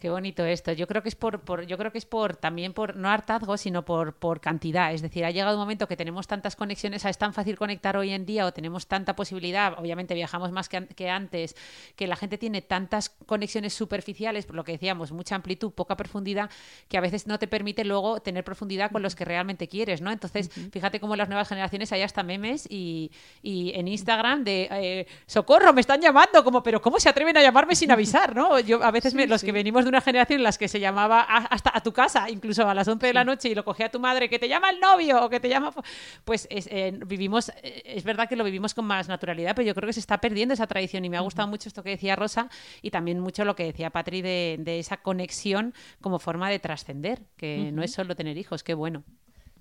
A: Qué bonito esto. Yo creo que es por, por- yo creo que es por también por no hartazgo, sino por, por cantidad. Es decir, ha llegado un momento que tenemos tantas conexiones, es tan fácil conectar hoy en día o tenemos tanta posibilidad, obviamente viajamos más que, que antes, que la gente tiene tantas conexiones superficiales, por lo que decíamos, mucha amplitud, poca profundidad, que a veces no te permite luego tener profundidad con los que realmente quieres, ¿no? Entonces, fíjate cómo las nuevas generaciones hay hasta memes y, y en Instagram de eh, socorro, me están llamando, como, pero ¿cómo se atreven a llamarme sin avisar, no? Yo a veces me- los que venimos de una generación en las que se llamaba a- hasta a tu casa, incluso a las 11 de la noche y lo cogía tu madre, que te llama el novio o que te llama, pues es, eh, vivimos, eh, es verdad que lo vivimos con más naturalidad, pero yo creo que se está perdiendo esa tradición y me ha gustado mucho esto que decía Rosa y también mucho lo que decía Patri de, de esa conexión como forma de trascender, que no es solo tener hijos, qué bueno.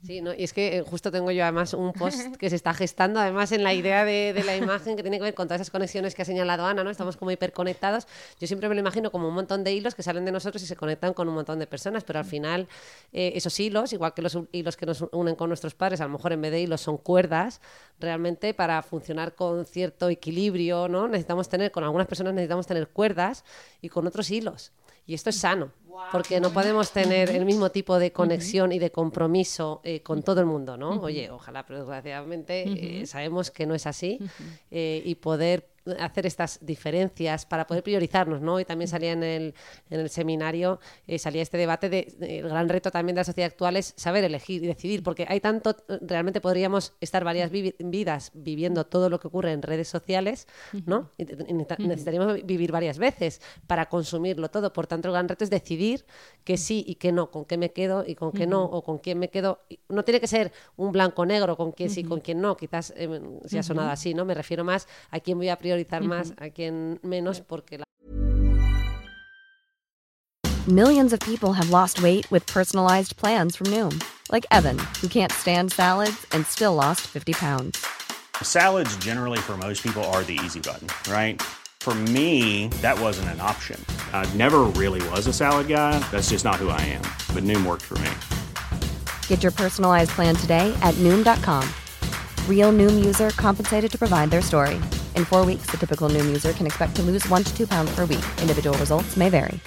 B: Sí, ¿no? y es que eh, justo tengo yo además un post que se está gestando, además en la idea de, de, la imagen que tiene que ver con todas esas conexiones que ha señalado Ana, ¿no? Estamos como hiperconectados. Yo siempre me lo imagino como un montón de hilos que salen de nosotros y se conectan con un montón de personas, pero al final eh, esos hilos, igual que los hilos que nos unen con nuestros padres, a lo mejor en vez de hilos son cuerdas, realmente para funcionar con cierto equilibrio, ¿no? Necesitamos tener, con algunas personas necesitamos tener cuerdas y con otros hilos. Y esto es sano, porque no podemos tener el mismo tipo de conexión y de compromiso eh, con todo el mundo, ¿no? Oye, ojalá, pero desgraciadamente eh, sabemos que no es así eh, y poder hacer estas diferencias para poder priorizarnos, ¿no? Y también salía en el, en el seminario, eh, salía este debate de, de, el gran reto también de la sociedad actual es saber elegir y decidir, porque hay tanto, realmente podríamos estar varias vi vidas viviendo todo lo que ocurre en redes sociales, ¿no? Y, y necesitaríamos vivir varias veces para consumirlo todo, por tanto el gran reto es decidir que sí y que no, con qué me quedo y con qué no, o con quién me quedo. No tiene que ser un blanco-negro, con quién sí, con quién no, quizás eh, si ha sonado así, ¿no? Me refiero más a quién voy a priorizar más a quien menos porque la
D: Millions of people have lost weight with personalized plans from Noom, like Evan, who can't stand salads and still lost 50 pounds.
E: Salads generally for most people are the easy button, right? For me, that wasn't an option. I never really was a salad guy. That's just not who I am. But Noom worked for me.
D: Get your personalized plan today at Noom.com. Real Noom user compensated to provide their story. In four weeks, the typical Noom user can expect to lose one to two pounds per week. Individual results may vary.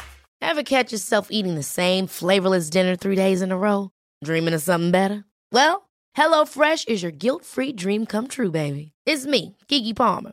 F: Ever catch yourself eating the same flavorless dinner three days in a row? Dreaming of something better? Well, HelloFresh is your guilt free dream come true, baby. It's me, Kiki Palmer.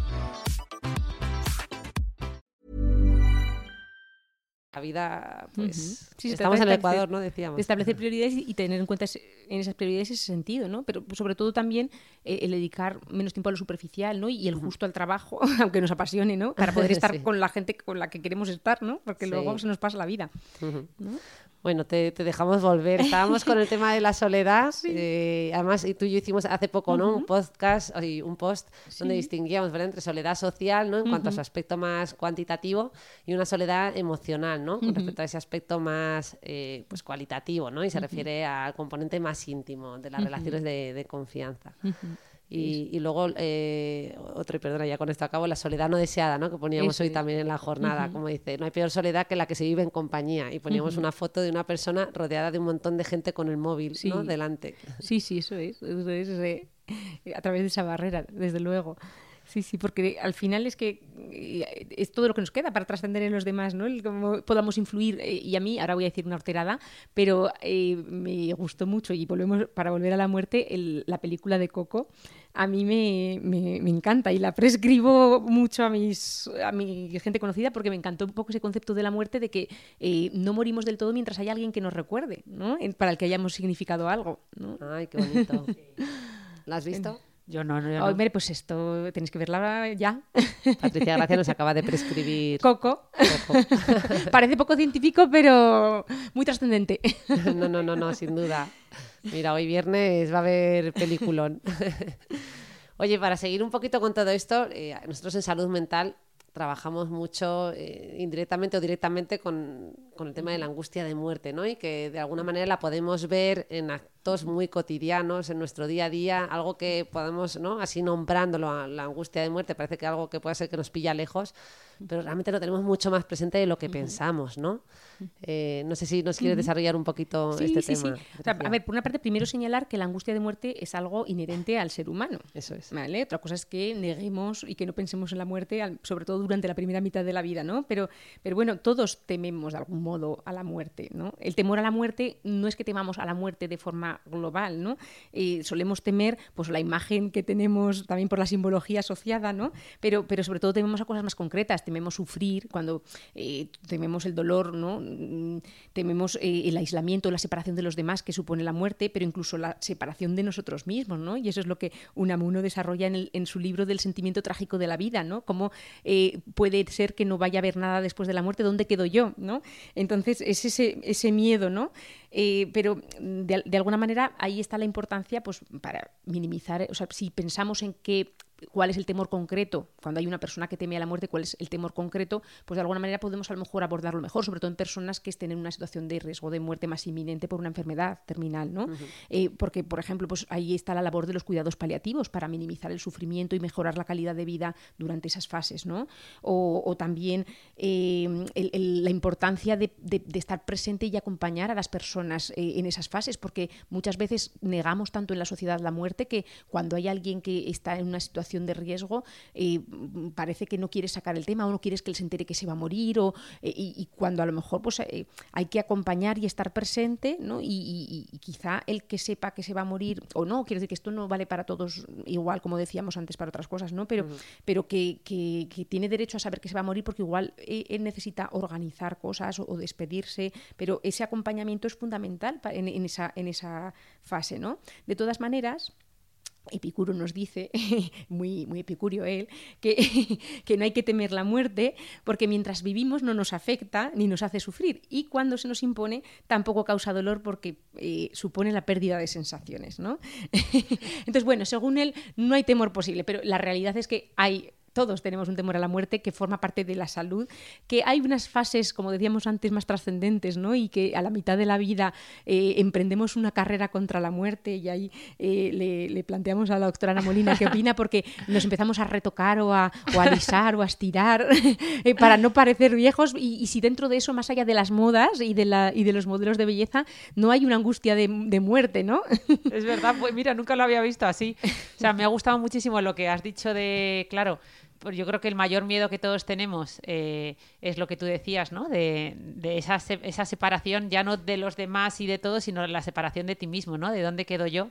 B: La vida, pues, uh -huh. sí, estamos en el Ecuador, ¿no? Decíamos.
C: Establecer prioridades y tener en cuenta en esas prioridades ese sentido, ¿no? Pero sobre todo también eh, el dedicar menos tiempo a lo superficial, ¿no? Y el justo al trabajo, aunque nos apasione, ¿no? Para poder estar sí. con la gente con la que queremos estar, ¿no? Porque sí. luego se nos pasa la vida. ¿no?
B: Bueno, te, te, dejamos volver. Estábamos con el tema de la soledad. Sí. Eh, además, tú y yo hicimos hace poco ¿no? Uh -huh. un podcast, un post sí. donde distinguíamos ¿verdad? entre soledad social, ¿no? en uh -huh. cuanto a su aspecto más cuantitativo, y una soledad emocional, ¿no? con uh -huh. respecto a ese aspecto más eh, pues cualitativo, ¿no? y se refiere al componente más íntimo de las relaciones de, de confianza. Y, y, luego, eh, otro, y perdona, ya con esto acabo, la soledad no deseada, ¿no? Que poníamos hoy también en la jornada, uh -huh. como dice, no hay peor soledad que la que se vive en compañía. Y poníamos uh -huh. una foto de una persona rodeada de un montón de gente con el móvil,
C: sí.
B: ¿no? Delante.
C: Sí, sí, eso es. Eso es eh, a través de esa barrera, desde luego. Sí, sí, porque al final es que eh, es todo lo que nos queda para trascender en los demás, ¿no? El cómo podamos influir. Eh, y a mí, ahora voy a decir una horterada, pero eh, me gustó mucho, y volvemos para volver a la muerte, el, la película de Coco, a mí me, me, me, encanta y la prescribo mucho a, mis, a mi gente conocida porque me encantó un poco ese concepto de la muerte, de que eh, no morimos del todo mientras haya alguien que nos recuerde, ¿no? Para el que hayamos significado algo, ¿no?
B: Ay, qué bonito. ¿La has visto?
A: Yo no, no, yo
C: no. Hombre, pues esto tenéis que verla ya.
B: Patricia Gracia nos acaba de prescribir.
C: Coco. Coco. Parece poco científico, pero muy trascendente.
B: no, no, no, no, sin duda. Mira, hoy viernes va a haber peliculón. Oye, para seguir un poquito con todo esto, eh, nosotros en salud mental trabajamos mucho eh, indirectamente o directamente con, con, el tema de la angustia de muerte, ¿no? Y que de alguna manera la podemos ver en actos muy cotidianos, en nuestro día a día, algo que podemos, ¿no? Así nombrándolo, la angustia de muerte, parece que algo que puede ser que nos pilla lejos, pero realmente lo tenemos mucho más presente de lo que uh -huh. pensamos, ¿no? Eh, no sé si nos quieres uh -huh. desarrollar un poquito
C: sí,
B: este
C: sí,
B: tema.
C: Sí. O sea, a ver, por una parte, primero señalar que la angustia de muerte es algo inherente al ser humano.
B: Eso es.
C: ¿vale? Otra cosa es que neguemos y que no pensemos en la muerte, sobre todo durante la primera mitad de la vida, ¿no? Pero, pero bueno, todos tememos de algún modo a la muerte, ¿no? El temor a la muerte no es que temamos a la muerte de forma global, ¿no? Eh, solemos temer pues la imagen que tenemos también por la simbología asociada, ¿no? Pero, pero sobre todo tememos a cosas más concretas, tememos sufrir, cuando eh, tememos el dolor, ¿no? Mm, tememos eh, el aislamiento, la separación de los demás que supone la muerte, pero incluso la separación de nosotros mismos, ¿no? Y eso es lo que Unamuno desarrolla en, el, en su libro del sentimiento trágico de la vida, ¿no? Como eh, puede ser que no vaya a haber nada después de la muerte, ¿dónde quedo yo? ¿no? Entonces es ese, ese miedo, ¿no? Eh, pero de, de, alguna manera ahí está la importancia pues, para minimizar, o sea, si pensamos en que cuál es el temor concreto, cuando hay una persona que teme a la muerte, cuál es el temor concreto, pues de alguna manera podemos a lo mejor abordarlo mejor, sobre todo en personas que estén en una situación de riesgo de muerte más inminente por una enfermedad terminal, ¿no? eh, porque, por ejemplo, pues ahí está la labor de los cuidados paliativos para minimizar el sufrimiento y mejorar la calidad de vida durante esas fases, ¿no? O, o también eh, el, el, la importancia de, de, de, estar presente y acompañar a las personas eh, en esas fases, porque muchas veces negamos tanto en la sociedad la muerte que cuando hay alguien que está en una situación de riesgo, eh, parece que no quieres sacar el tema o no quieres que él se entere que se va a morir o, eh, y, y, cuando a lo mejor pues, eh, hay que acompañar y estar presente ¿no? y, y, y, quizá el que sepa que se va a morir o no, quiero decir que esto no vale para todos igual como decíamos antes para otras cosas, ¿no? pero, uh -huh. pero que, que, que, tiene derecho a saber que se va a morir porque igual él necesita organizar cosas o, o despedirse, pero ese acompañamiento es fundamental en, en, esa, en esa fase. ¿no? De todas maneras, Epicuro nos dice, muy, muy epicurio él, que, que, no hay que temer la muerte porque mientras vivimos no nos afecta ni nos hace sufrir y cuando se nos impone tampoco causa dolor porque eh, supone la pérdida de sensaciones. ¿no? Entonces, bueno, según él no hay temor posible, pero la realidad es que hay todos tenemos un temor a la muerte que forma parte de la salud, que hay unas fases, como decíamos antes, más trascendentes, ¿no? Y que a la mitad de la vida eh, emprendemos una carrera contra la muerte y ahí eh, le, planteamos a la doctora Ana Molina qué opina, porque nos empezamos a retocar o a, o alisar o a estirar eh, para no parecer viejos y, si dentro de eso, más allá de las modas y de, los modelos de belleza, no hay una angustia de, de muerte, ¿no?
A: Es verdad, pues mira, nunca lo había visto así. O sea, me ha gustado muchísimo lo que has dicho de, claro, yo creo que el mayor miedo que todos tenemos eh, es lo que tú decías, ¿no? De, de esa, se esa, separación, ya no de los demás y de todo, sino la separación de ti mismo, ¿no? De dónde quedo yo.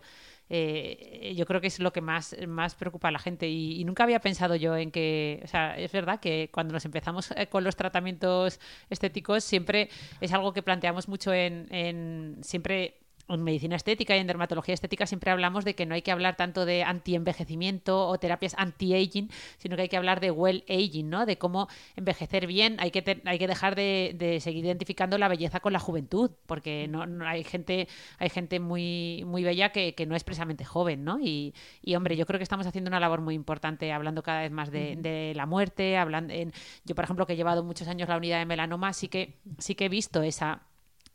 A: Eh, yo creo que es lo que más, más preocupa a la gente y, y, nunca había pensado yo en que, o sea, es verdad que cuando nos empezamos eh, con los tratamientos estéticos siempre es algo que planteamos mucho en, en siempre en medicina estética y en dermatología estética siempre hablamos de que no hay que hablar tanto de anti-envejecimiento o terapias anti-aging, sino que hay que hablar de well-aging, ¿no? De cómo envejecer bien. Hay que, te, hay que dejar de, de, seguir identificando la belleza con la juventud, porque no, no hay gente, hay gente muy, muy bella que, que, no es precisamente joven, ¿no? Y, y, hombre, yo creo que estamos haciendo una labor muy importante hablando cada vez más de, de la muerte, hablando en, yo, por ejemplo, que he llevado muchos años la unidad de melanoma, sí que, sí que he visto esa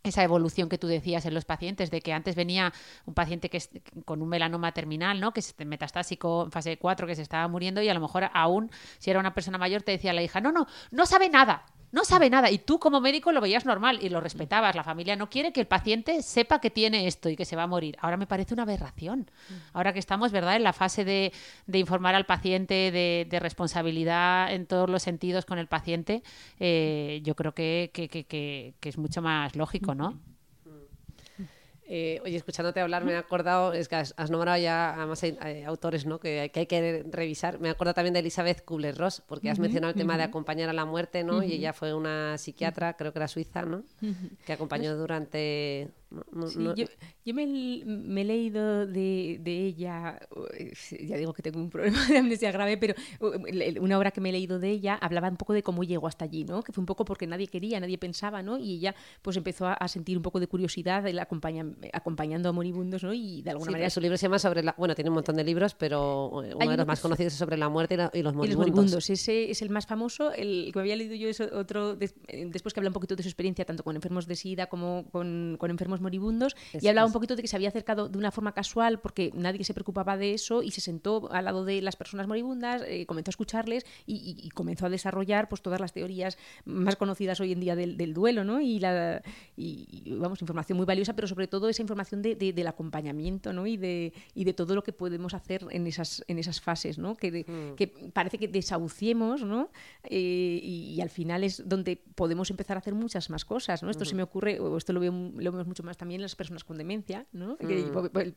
A: esa evolución que tú decías en los pacientes, de que antes venía un paciente que es, con un melanoma terminal, ¿no? que es metastásico en fase 4, que se estaba muriendo y a lo mejor aún, si era una persona mayor, te decía la hija, no, no, no sabe nada, no sabe nada y tú como médico lo veías normal y lo respetabas. La familia no quiere que el paciente sepa que tiene esto y que se va a morir. Ahora me parece una aberración. Ahora que estamos, ¿verdad?, en la fase de, informar al paciente, de, de, responsabilidad en todos los sentidos con el paciente, eh, yo creo que, que, que, que, es mucho más lógico, ¿no?
B: Eh, oye, escuchándote hablar me he acordado, es que has, has nombrado ya además hay, hay autores ¿no? que, que, hay que revisar. Me acuerdo también de Elizabeth Kubler-Ross, porque has uh -huh, mencionado el tema uh -huh. de acompañar a la muerte, ¿no? Uh -huh. Y ella fue una psiquiatra, creo que era suiza, ¿no? Que acompañó durante
C: no, sí, no... Yo, yo me, me, he leído de, de, ella, ya digo que tengo un problema de amnesia grave, pero una obra que me he leído de ella hablaba un poco de cómo llegó hasta allí, ¿no? Que fue un poco porque nadie quería, nadie pensaba, ¿no? Y ella pues empezó a, a sentir un poco de curiosidad el acompaña, acompañando a moribundos, ¿no? Y de alguna
B: sí,
C: manera...
B: Su libro se llama sobre la... Bueno, tiene un montón de libros, pero uno Hay de los más conocidos es sobre la muerte y, la, y los moribundos.
C: Y los moribundos. Ese es el más famoso. El que me había leído yo es otro, después que habla un poquito de su experiencia, tanto con enfermos de SIDA como con, con enfermos moribundos es, y hablaba un poquito de que se había acercado de una forma casual porque nadie se preocupaba de eso y se sentó al lado de las personas moribundas, eh, comenzó a escucharles y, y, y, comenzó a desarrollar pues todas las teorías más conocidas hoy en día del, del duelo, ¿no? Y, la, y, vamos, información muy valiosa, pero sobre todo esa información de, de, del acompañamiento, ¿no? Y de, y de todo lo que podemos hacer en esas, en esas fases, ¿no? Que, mm. que parece que desahuciemos, ¿no? Eh, y, al final es donde podemos empezar a hacer muchas más cosas, ¿no? Esto mm. se me ocurre, o esto lo, veo, lo vemos mucho más también las personas con demencia, ¿no?
B: Mm.
C: Que,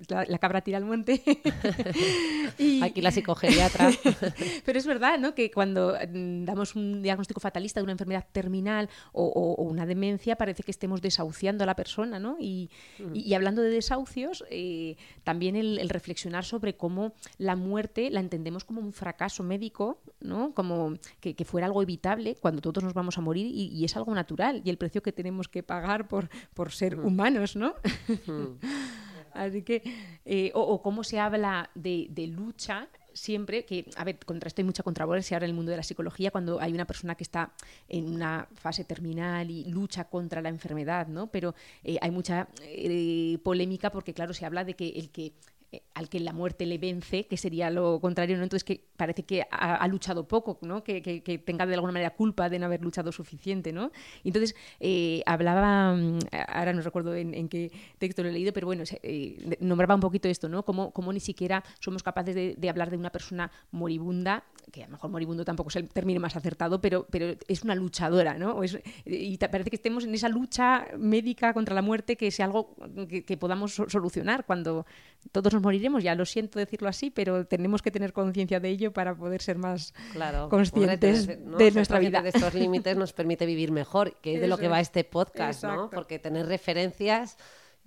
C: la, la cabra tira al monte. Y-
B: Aquí la psicogeriatra.
C: pero es verdad, ¿no? Que cuando mm, damos un diagnóstico fatalista de una enfermedad terminal o, o- o una demencia, parece que estemos desahuciando a la persona, ¿no? Y, y- y hablando de desahucios, eh, también el, el reflexionar sobre cómo la muerte la entendemos como un fracaso médico, ¿no? Como que, que fuera algo evitable cuando todos nos vamos a morir y, y es algo natural y el precio que tenemos que pagar por, por ser humanos, ¿no? Así que, eh, o, o cómo se habla de, de lucha siempre, que, a ver, contra esto hay mucha controversia ahora en el mundo de la psicología, cuando hay una persona que está en una fase terminal y lucha contra la enfermedad, ¿no? Pero eh, hay mucha eh, polémica porque, claro, se habla de que el que eh, al que la muerte le vence, que sería lo contrario, ¿no? Entonces que parece que ha, ha luchado poco, ¿no? Que, que- que tenga de alguna manera culpa de no haber luchado suficiente, ¿no? Entonces eh, hablaba, mm, ahora no recuerdo en, en qué texto lo he leído, pero bueno, eh, nombraba un poquito esto, ¿no? Como, como ni siquiera somos capaces de, de hablar de una persona moribunda, que a lo mejor moribundo tampoco es el término más acertado, pero, pero es una luchadora, ¿no? O es- y parece que estemos en esa lucha médica contra la muerte que sea algo que, que podamos so- solucionar cuando todos nos moriremos, ya lo siento decirlo así, pero tenemos que tener conciencia de ello para poder ser más
B: Claro,
C: conscientes
B: tener- ¿no?
C: de nuestra vida.
B: de estos límites nos permite vivir mejor, que es de lo que va
C: es.
B: este podcast, ¿no?
C: Exacto.
B: Porque tener referencias,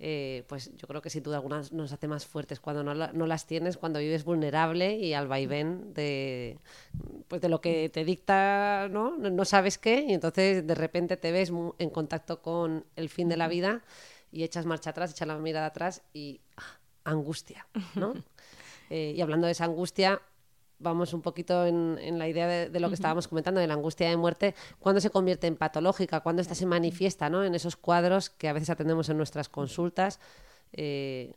B: eh, pues yo creo que sin duda algunas nos hace más fuertes cuando no, la- no las tienes, cuando vives vulnerable y al vaivén de, pues de lo que te dicta, ¿no? No, no sabes qué, y entonces de repente te ves en contacto con el fin de la vida y echas marcha atrás, echas la mirada atrás y ah, angustia, ¿no? Eh, y hablando de esa angustia, vamos un poquito en, en la idea de, de lo que estábamos comentando, de la angustia de muerte, cuándo se convierte en patológica, cuándo esta se manifiesta ¿no? en esos cuadros que a veces atendemos en nuestras consultas. eh,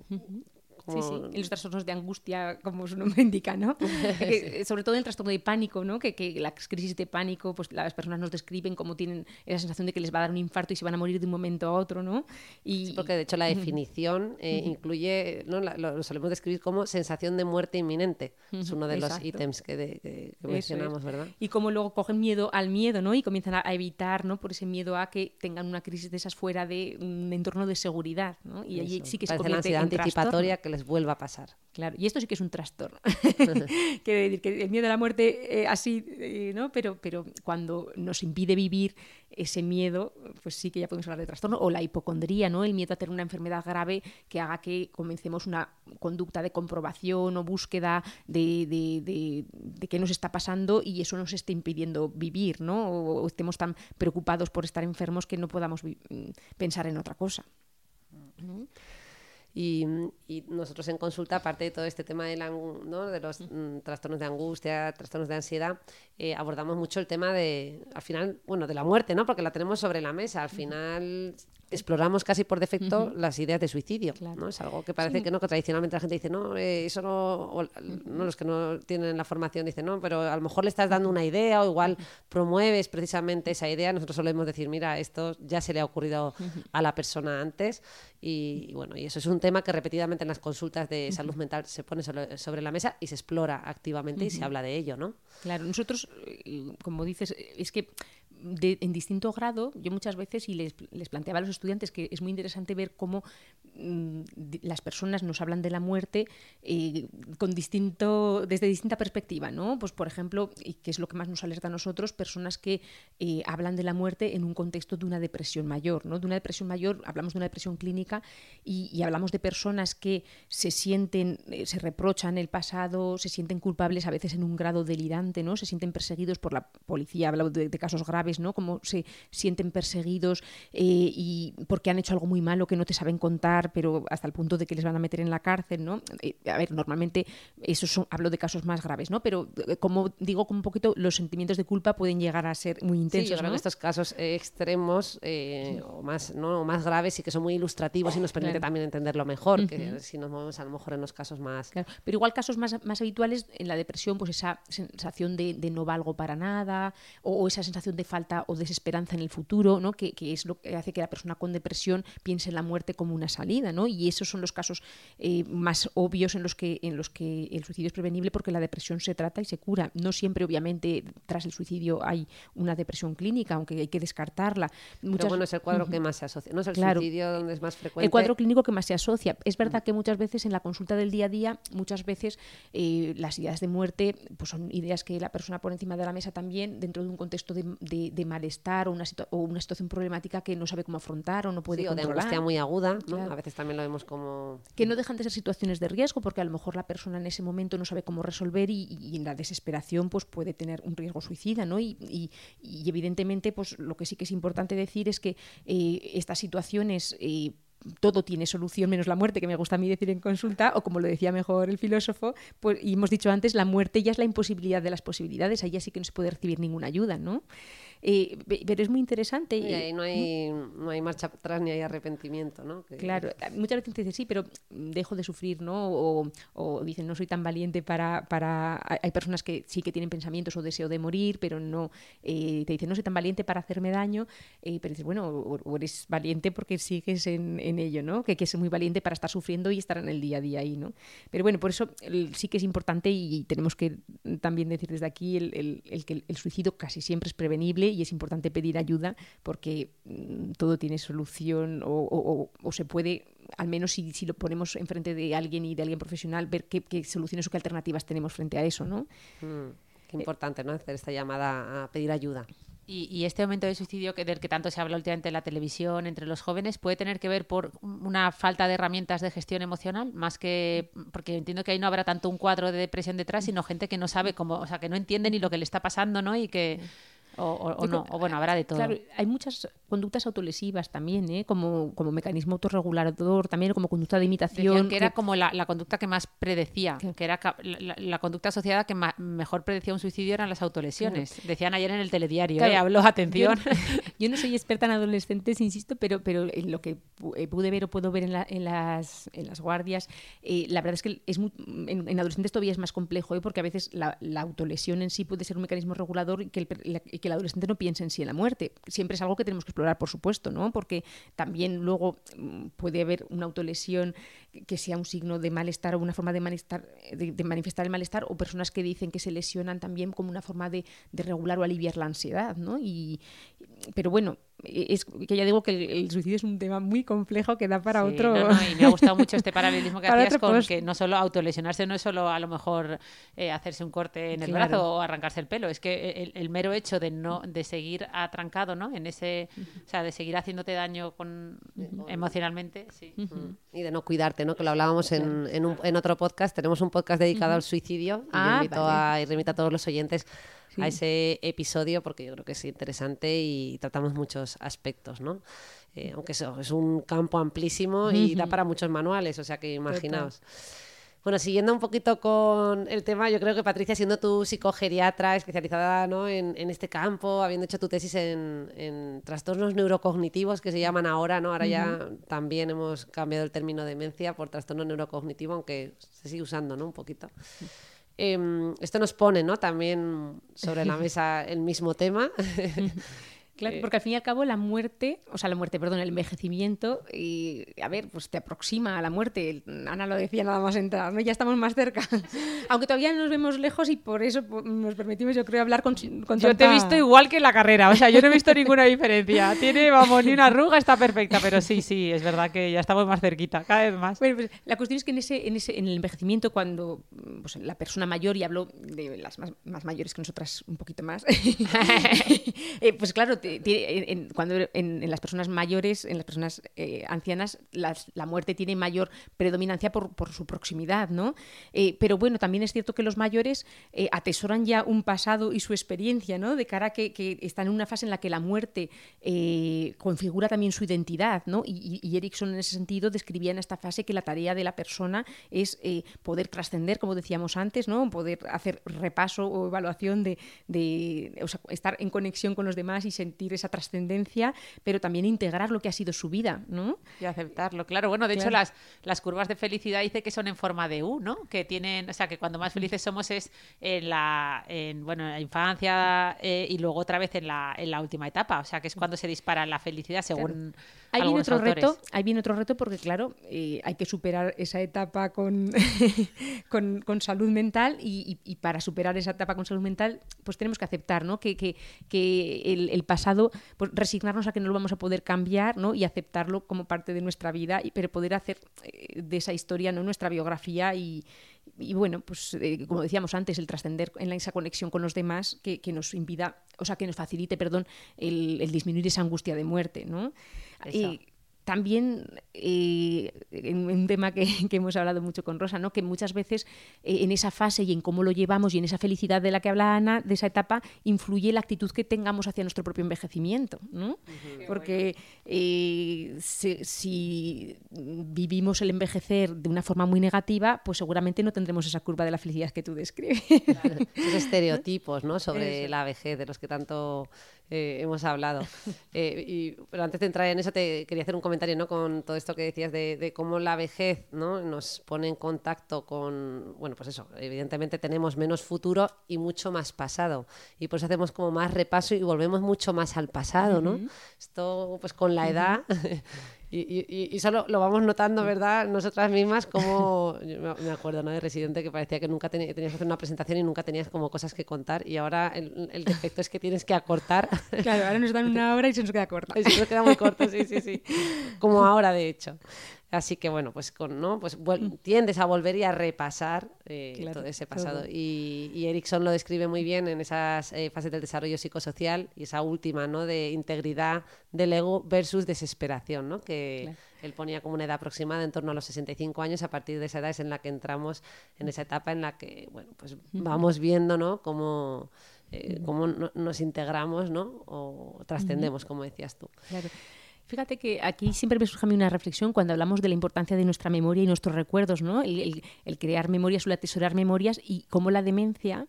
C: Sí, sí,
B: como-
C: en los trastornos de angustia, como su nombre indica, ¿no? Sobre todo el trastorno de pánico, ¿no? Que, que las crisis de pánico, pues las personas nos describen cómo tienen esa sensación de que les va a dar un infarto y se van a morir de un momento a otro, ¿no? Y,
B: Sí, porque de hecho la definición eh, incluye, ¿no? La- lo, lo solemos describir como sensación de muerte inminente. Es uno de los ítems que, de- que- que mencionamos,
C: es.
B: ¿verdad?
C: Y cómo luego cogen miedo al miedo, ¿no? Y comienzan a, evitar, ¿no? Por ese miedo a que tengan una crisis de esas fuera de un entorno de seguridad, ¿no? Y allí sí que se
B: Parece la
C: convierte
B: ansiedad
C: en
B: anticipatoria que les vuelva a pasar.
C: Claro, y esto sí que es un trastorno. Quiere decir que el miedo a la muerte eh, así, eh, ¿no? Pero, pero cuando nos impide vivir ese miedo, pues sí que ya podemos hablar de trastorno. O la hipocondría, ¿no? El miedo a tener una enfermedad grave que haga que comencemos una conducta de comprobación o búsqueda de, de, de- de qué nos está pasando y eso nos esté impidiendo vivir, ¿no? O, o estemos tan preocupados por estar enfermos que no podamos mm, pensar en otra cosa.
B: Y, y nosotros en consulta, aparte de todo este tema de, la ¿no? de los mm, trastornos de angustia, trastornos de ansiedad, eh, abordamos mucho el tema de, al final, bueno, de la muerte, ¿no? Porque la tenemos sobre la mesa. Al final exploramos casi por defecto las ideas de suicidio,
C: Claro.
B: ¿no? Es algo que parece que no, que tradicionalmente la gente dice, no, eh, eso no, o, no, los que no tienen la formación dicen, no, pero a lo mejor le estás dando una idea o igual promueves precisamente esa idea. Nosotros solemos decir, mira, esto ya se le ha ocurrido a la persona antes y, y bueno, y eso es un tema que repetidamente en las consultas de salud mental se pone sobre, sobre la mesa y se explora activamente y se habla de ello, ¿no?
C: Claro, nosotros, como dices, es que en distinto grado, yo muchas veces, y les, planteaba a los estudiantes que es muy interesante ver cómo mm, las personas nos hablan de la muerte eh, con distinto, desde distinta perspectiva, ¿no? Pues, por ejemplo, y que es lo que más nos alerta a nosotros, personas que eh, hablan de la muerte en un contexto de una depresión mayor, ¿no? De una depresión mayor, hablamos de una depresión clínica y, hablamos de personas que se sienten, eh, se reprochan el pasado, se sienten culpables a veces en un grado delirante, ¿no? Se sienten perseguidos por la policía, hablamos de casos graves, ¿no? Como se sienten perseguidos eh, y porque han hecho algo muy malo que no te saben contar, pero hasta el punto de que les van a meter en la cárcel, ¿no? Eh, a ver, normalmente eso son, hablo de casos más graves, ¿no? Pero eh, como digo, como un poquito los sentimientos de culpa pueden llegar a ser muy
B: Sí,
C: intensos,
B: yo creo
C: ¿no?
B: que estos casos extremos o más, ¿no? o más graves y que son muy ilustrativos y nos permite
C: Claro.
B: también entenderlo mejor, que si nos movemos a lo mejor en los casos más...
C: Claro, Pero igual casos más, más habituales en la depresión, pues esa sensación de, de no valgo para nada, o, o esa sensación de falta o desesperanza en el futuro, ¿no? que, que es lo que hace que la persona con depresión piense en la muerte como una salida. ¿no? Y esos son los casos eh, más obvios en los, que, en los que el suicidio es prevenible porque la depresión se trata y se cura. No siempre, obviamente, tras el suicidio hay una depresión clínica, aunque hay que descartarla. Muchas...
B: Pero bueno, es el cuadro que más se asocia. ¿No es el suicidio donde es más frecuente?
C: El cuadro clínico que más se asocia. Es verdad que muchas veces en la consulta del día a día, muchas veces eh, las ideas de muerte pues son ideas que la persona pone encima de la mesa también dentro de un contexto de, de, de malestar o una, o una, situación problemática que no sabe cómo afrontar o no puede
B: sí,
C: controlar.
B: o de angustia muy aguda, ¿no? claro. A veces también lo vemos como...
C: Que no dejan de ser situaciones de riesgo porque a lo mejor la persona en ese momento no sabe cómo resolver y, y en la desesperación pues puede tener un riesgo suicida, ¿no? Y, y, y, evidentemente pues lo que sí que es importante decir es que eh, estas situaciones eh, todo tiene solución menos la muerte, que me gusta a mí decir en consulta, o como lo decía mejor el filósofo, pues, y hemos dicho antes, la muerte ya es la imposibilidad de las posibilidades, ahí ya sí que no se puede recibir ninguna ayuda, ¿no? Eh, pero es muy interesante.
B: Y ahí no hay, no hay marcha atrás ni hay arrepentimiento, ¿no?
C: Que... Claro, muchas veces dicen, sí, pero dejo de sufrir, ¿no? O, o, dicen, no soy tan valiente para, para... Hay personas que sí que tienen pensamientos o deseo de morir, pero no... Eh, te dicen, no soy tan valiente para hacerme daño, eh, pero dices, bueno, o, o, eres valiente porque sigues en, en ello, ¿no? Que, que es muy valiente para estar sufriendo y estar en el día a día ahí, ¿no? Pero bueno, por eso el, sí que es importante y tenemos que también decir desde aquí el, el, el que el suicidio casi siempre es prevenible y es importante pedir ayuda porque mmm, todo tiene solución o, o, o, se puede, al menos si, si, lo ponemos enfrente de alguien y de alguien profesional, ver qué, qué soluciones o qué alternativas tenemos frente a eso, ¿no?
B: Mm, qué importante, ¿no? Hacer esta llamada a pedir ayuda.
A: Y, y, este aumento de suicidio que, del que tanto se habla últimamente en la televisión entre los jóvenes puede tener que ver por una falta de herramientas de gestión emocional, más que porque entiendo que ahí no habrá tanto un cuadro de depresión detrás, sino gente que no sabe cómo, o sea, que no entiende ni lo que le está pasando, ¿no? Y que o, o, o no, o bueno, habrá de todo.
C: Claro, hay muchas conductas autolesivas también, ¿eh? como, como mecanismo autorregulador, también como conducta de imitación.
A: Decían que era como la, la, conducta que más predecía, que, que era la, la, conducta asociada que mejor predecía un suicidio eran las autolesiones. Claro. Decían ayer en el telediario, claro, ¿eh? habló, atención.
C: Yo, yo, no soy experta en adolescentes, insisto, pero, pero en lo que eh, pude ver o puedo ver en, la, en, las, en las guardias, eh, la verdad es que es muy, en, en, adolescentes todavía es más complejo, ¿eh? porque a veces la, autolesión en sí puede ser un mecanismo regulador y que el, que el adolescente no piense en sí en la muerte. Siempre es algo que tenemos que explorar, por supuesto, ¿no? Porque también luego mm, puede haber una autolesión que sea un signo de malestar o una forma de, malestar, de, de manifestar el malestar, o personas que dicen que se lesionan también como una forma de, de regular o aliviar la ansiedad, ¿no? Y, pero bueno, es que ya digo que el, el, suicidio es un tema muy complejo que da para
A: sí,
C: otro.
A: No, no, y me ha gustado mucho este paralelismo que hacías con post. que no solo autolesionarse, no es solo a lo mejor eh, hacerse un corte en el claro. brazo o arrancarse el pelo, es que el, el, mero hecho de no de seguir atrancado, ¿no? En ese, o sea, de seguir haciéndote daño con emocionalmente, sí.
B: Uh -huh. Y de no cuidarte, ¿no? Que lo hablábamos en, en, un, en otro podcast. Tenemos un podcast dedicado al suicidio.
C: Ah,
B: y invito
C: vale.
B: a, y remito a todos los oyentes sí. a ese episodio porque yo creo que es interesante y tratamos muchos aspectos, ¿no? Eh, aunque eso es un campo amplísimo y uh -huh. da para muchos manuales, o sea que imaginaos. Total. Bueno, siguiendo un poquito con el tema, yo creo que Patricia, siendo tu psicogeriatra especializada ¿no? en, en, este campo, habiendo hecho tu tesis en, en, trastornos neurocognitivos que se llaman ahora, ¿no? Ahora uh -huh. ya también hemos cambiado el término demencia por trastorno neurocognitivo, aunque se sigue usando, ¿no? Un poquito. Eh, esto nos pone, ¿no? También sobre la mesa el mismo tema.
C: Claro, porque al fin y al cabo la muerte, o sea, la muerte, perdón, el envejecimiento, y, a ver, pues te aproxima a la muerte. Ana lo decía nada más entrar, ¿no? Ya estamos más cerca. Aunque todavía nos vemos lejos y por eso nos permitimos, yo creo, hablar con, con
A: Yo
C: tanta...
A: te he visto igual que en la carrera, o sea, yo no he visto ninguna diferencia. Tiene, vamos, ni una arruga, está perfecta, pero sí, sí, es verdad que ya estamos más cerquita, cada vez más.
C: Bueno, pues la cuestión es que en ese, en ese en el envejecimiento, cuando pues, la persona mayor, y hablo de las más, más mayores que nosotras un poquito más, eh, pues claro, tiene, en, cuando en, en, las personas mayores, en las personas eh, ancianas, las, la muerte tiene mayor predominancia por, por su proximidad, ¿no? Eh, pero bueno, también es cierto que los mayores eh, atesoran ya un pasado y su experiencia, ¿no? De cara a que, que están en una fase en la que la muerte eh, configura también su identidad, ¿no? Y, y, Erickson en ese sentido describía en esta fase que la tarea de la persona es eh, poder trascender, como decíamos antes, ¿no? Poder hacer repaso o evaluación de, de o sea, estar en conexión con los demás y, sen sentir esa trascendencia, pero también integrar lo que ha sido su vida, ¿no?
A: Y aceptarlo, claro. Bueno, de hecho, las, las curvas de felicidad dice que son en forma de U, ¿no? Que tienen, o sea, que cuando más felices somos es en la, en, bueno, en la infancia eh, y luego otra vez en la, en la última etapa. O sea, que es cuando se dispara la felicidad según.
C: Ahí viene otro
A: autores.
C: reto, ahí viene otro reto porque claro, eh, hay que superar esa etapa con, con, con salud mental y, y- y para superar esa etapa con salud mental, pues tenemos que aceptar, ¿no? Que, que- que el, el pasado, pues resignarnos a que no lo vamos a poder cambiar, ¿no? Y aceptarlo como parte de nuestra vida, y, pero poder hacer eh, de esa historia, ¿no? Nuestra biografía y, y bueno, pues eh, como decíamos antes, el trascender en esa conexión con los demás que, que nos impida, o sea, que nos facilite, perdón, el, el disminuir esa angustia de muerte, ¿no? También eh, en un tema que, que hemos hablado mucho con Rosa, ¿no? que muchas veces eh, en esa fase y en cómo lo llevamos y en esa felicidad de la que habla Ana, de esa etapa, influye la actitud que tengamos hacia nuestro propio envejecimiento. ¿no? Porque eh, si, si vivimos el envejecer de una forma muy negativa, pues seguramente no tendremos esa curva de la felicidad que tú describes.
B: Esos estereotipos ¿no? sobre la vejez de los que tanto eh, hemos hablado. Eh, y, pero antes de entrar en eso, te quería hacer un comentario ¿no? con todo esto que decías de, de cómo la vejez ¿no? nos pone en contacto con, bueno, pues eso, evidentemente tenemos menos futuro y mucho más pasado. Y por eso hacemos como más repaso y volvemos mucho más al pasado, ¿no? Esto, pues con la edad... Y, y- y- y solo lo vamos notando, ¿verdad? Nosotras mismas, como yo me acuerdo, ¿no? De Residente que parecía que nunca tenías que hacer una presentación y nunca tenías como cosas que contar. Y ahora el, el defecto es que tienes que acortar.
C: claro, ahora nos dan una hora y se nos queda corta.
B: Y se nos queda muy corto, sí, sí, sí. Como ahora, de hecho. Así que bueno, pues con, ¿no? Pues vuel- tiendes a volver y a repasar eh,
C: Claro,
B: todo ese pasado.
C: todo.
B: Y, y Erickson lo describe muy bien en esas eh, fases del desarrollo psicosocial y esa última, ¿no? De integridad del ego versus desesperación, ¿no? Que
C: Claro.
B: él ponía como una edad aproximada en torno a los 65 años. A partir de esa edad es en la que entramos en esa etapa en la que, bueno, pues vamos viendo, ¿no? Cómo, eh, cómo no- nos integramos, ¿no? O trascendemos, como decías tú.
C: Claro. Fíjate que aquí siempre me surge a mí una reflexión cuando hablamos de la importancia de nuestra memoria y nuestros recuerdos, ¿no? El, crear memorias o el atesorar memorias y cómo la demencia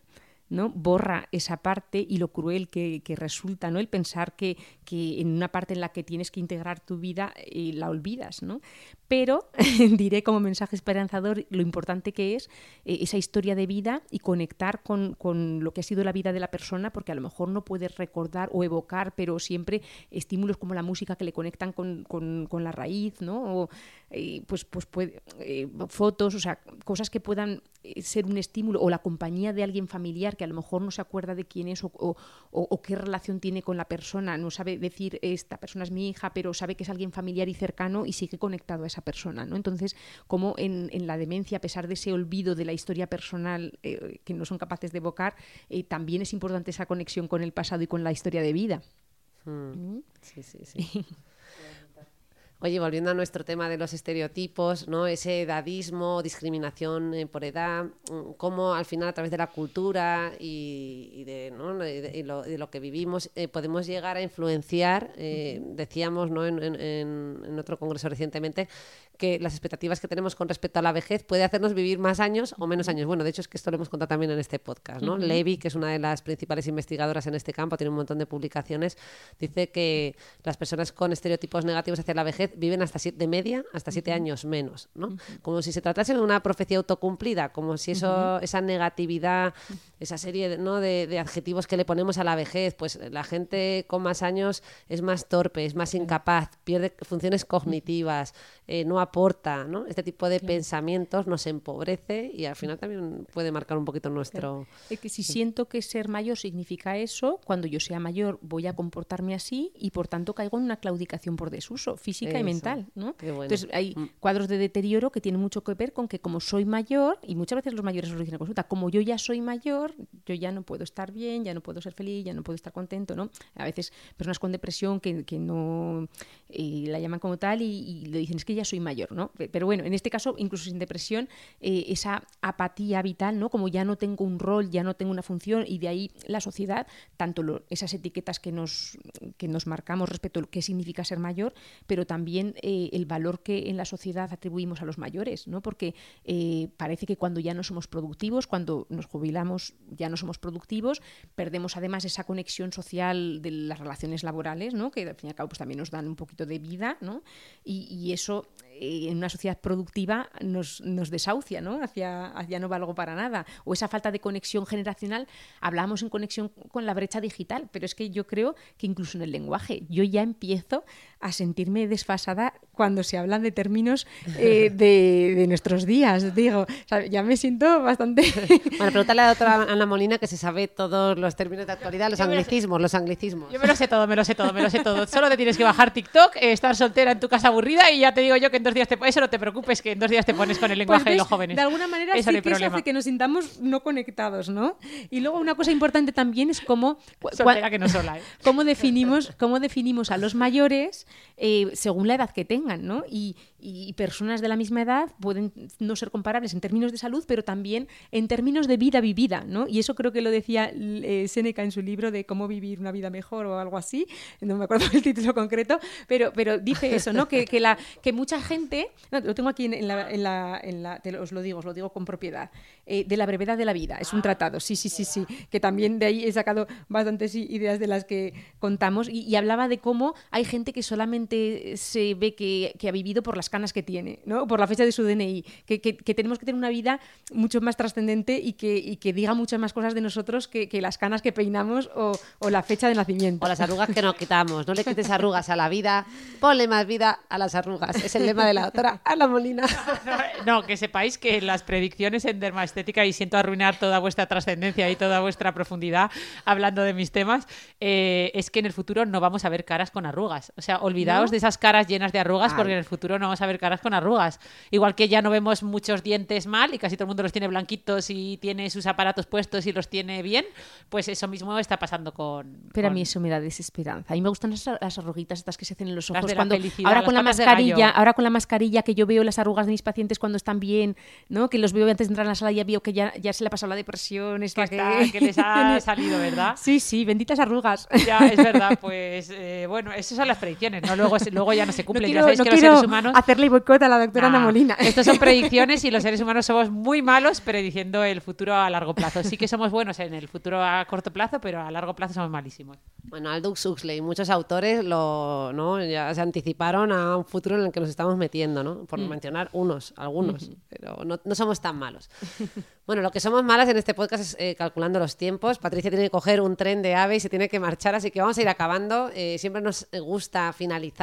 C: ¿no? borra esa parte y lo cruel que, que resulta, ¿no? El pensar que, que en una parte en la que tienes que integrar tu vida eh, la olvidas, ¿no? Pero diré como mensaje esperanzador lo importante que es eh, esa historia de vida y conectar con, con lo que ha sido la vida de la persona, porque a lo mejor no puedes recordar o evocar, pero siempre estímulos como la música que le conectan con, con- la raíz, ¿no? O, eh, pues, pues puede- fotos, o sea, cosas que puedan ser un estímulo, o la compañía de alguien familiar que a lo mejor no se acuerda de quién es o- o qué relación tiene con la persona, no sabe decir esta persona es mi hija, pero sabe que es alguien familiar y cercano y sigue conectado a esa persona, ¿no? Entonces, como en, en la demencia, a pesar de ese olvido de la historia personal eh, que no son capaces de evocar, eh, también es importante esa conexión con el pasado y con la historia de vida.
B: Mm, Sí, sí, sí. Oye, volviendo a nuestro tema de los estereotipos, ¿no? Ese edadismo, discriminación eh, por edad, mm, cómo al final a través de la cultura y, y de, lo, de lo que vivimos eh, podemos llegar a influenciar, eh, decíamos ¿no? en, en- en- en otro congreso recientemente, que las expectativas que tenemos con respecto a la vejez puede hacernos vivir más años o menos años. Bueno, de hecho es que esto lo hemos contado también en este podcast, ¿no? Levy, que es una de las principales investigadoras en este campo, tiene un montón de publicaciones, dice que las personas con estereotipos negativos hacia la vejez viven hasta siete, de media hasta siete años menos, ¿no? Como si se tratase de una profecía autocumplida, como si eso, esa negatividad, esa serie de, ¿no? de, de adjetivos que le ponemos a la vejez, pues la gente con más años es más torpe, es más incapaz, pierde funciones cognitivas, eh, no aporta, ¿no? Este tipo de pensamientos nos empobrece y al final también puede marcar un poquito nuestro...
C: Es que si siento que ser mayor significa eso, cuando yo sea mayor voy a comportarme así y por tanto caigo en una claudicación por desuso, física y mental. ¿no?
B: bueno.
C: Entonces hay
B: Mm.
C: cuadros de deterioro que tienen mucho que ver con que como soy mayor, y muchas veces los mayores lo dicen en consulta, como yo ya soy mayor, yo ya no puedo estar bien, ya no puedo ser feliz, ya no puedo estar contento. ¿no? A veces personas con depresión que, no eh, la llaman como tal y, y le dicen es que ya soy mayor. ¿no? Pe- Pero bueno, en este caso, incluso sin depresión, eh, esa apatía vital, ¿no? como ya no tengo un rol, ya no tengo una función y de ahí la sociedad, tanto esas etiquetas que nos, que nos marcamos respecto a lo que significa ser mayor, pero también eh, el valor que en la sociedad atribuimos a los mayores, ¿no? porque parece que cuando ya no somos productivos, cuando nos jubilamos ya no somos productivos, perdemos además esa conexión social de las relaciones laborales, ¿no? que al fin y al cabo pues, también nos dan un poquito de vida, ¿no? y, eso en una sociedad productiva nos, nos desahucia, ¿no? Hacia, hacia no valgo para nada. O esa falta de conexión generacional, hablamos en conexión con la brecha digital, pero es que yo creo que incluso en el lenguaje, yo ya empiezo a sentirme desfasada cuando se hablan de términos eh, de, de, nuestros días, digo, o sea, ya me siento bastante...
B: bueno, pregúntale a la doctora Ana Molina que se sabe todos los términos de actualidad, los anglicismos, los anglicismos.
A: Yo me lo sé todo, me lo sé todo, me lo sé todo. Solo te tienes que bajar TikTok, eh, estar soltera en tu casa aburrida y ya te digo yo que dos días te... Eso no te preocupes, que en dos días te pones con el lenguaje
C: pues
A: de los jóvenes.
C: De alguna manera
A: eso
C: sí
A: no
C: que eso hace que nos sintamos no conectados, ¿no? Y luego una cosa importante también es cómo...
A: Soltera que no sola, ¿eh?
C: cómo, definimos, cómo definimos a los mayores eh, según la edad que tengan, ¿no? Y, y, personas de la misma edad pueden no ser comparables en términos de salud, pero también en términos de vida vivida, ¿no? Y eso creo que lo decía eh, Seneca en su libro de cómo vivir una vida mejor o algo así, no me acuerdo el título concreto, pero, pero dice eso, ¿no? Que, que, la, que mucha gente, no, lo tengo aquí en, la, en, la, en la, te os lo digo, os lo digo con propiedad, eh, de la brevedad de la vida, es un tratado, sí, sí, sí, sí, que también de ahí he sacado bastantes ideas de las que contamos y, y hablaba de cómo hay gente que solamente se ve que, que ha vivido por las canas que tiene, ¿no? por la fecha de su DNI, que, que, que tenemos que tener una vida mucho más trascendente y que, y que diga muchas más cosas de nosotros que, que las canas que peinamos o, o, la fecha de nacimiento.
B: O las arrugas que nos quitamos. No le quites arrugas a la vida, ponle más vida a las arrugas. Es el lema de la doctora Ana Molina.
A: No, que sepáis que las predicciones en dermaestética, y siento arruinar toda vuestra trascendencia y toda vuestra profundidad hablando de mis temas, eh, es que en el futuro no vamos a ver caras con arrugas. O sea, olvidaos de esas caras llenas de arrugas
B: Ay.
A: porque en el futuro no vamos a ver caras con arrugas. Igual que ya no vemos muchos dientes mal y casi todo el mundo los tiene blanquitos y tiene sus aparatos puestos y los tiene bien, pues eso mismo está pasando con...
C: Pero
A: con...
C: a mí eso me da desesperanza. A mí me gustan las, las arruguitas estas que se hacen en los ojos. cuando, ahora con la mascarilla, ahora con la mascarilla que yo veo las arrugas de mis pacientes cuando están bien, ¿no? Que los veo antes de entrar a la sala y ya veo que ya, ya se le ha pasado la depresión,
A: que,
C: esta
A: está- que les ha salido, ¿verdad?
C: Sí, sí, benditas arrugas.
A: Ya, es verdad, pues eh, bueno, esas son las predicciones, ¿no? Luego, luego ya no se
C: No
A: cumplen.
C: quiero,
A: ya sabéis
C: no
A: que los
C: quiero
A: seres humanos.
C: hacerle boicot a la doctora Ana
A: Nah,
C: Molina.
A: Estos son predicciones y los seres humanos somos muy malos prediciendo el futuro a largo plazo. Sí que somos buenos en el futuro a corto plazo, pero a largo plazo somos malísimos.
B: Bueno, Aldous Huxley, muchos autores lo, ¿no? ya se anticiparon a un futuro en el que nos estamos metiendo, ¿no? Por mencionar unos, algunos, pero no, no somos tan malos. Bueno, lo que somos malas en este podcast es eh, calculando los tiempos. Patricia tiene que coger un tren de ave y se tiene que marchar, así que vamos a ir acabando. Eh, siempre nos gusta finalizar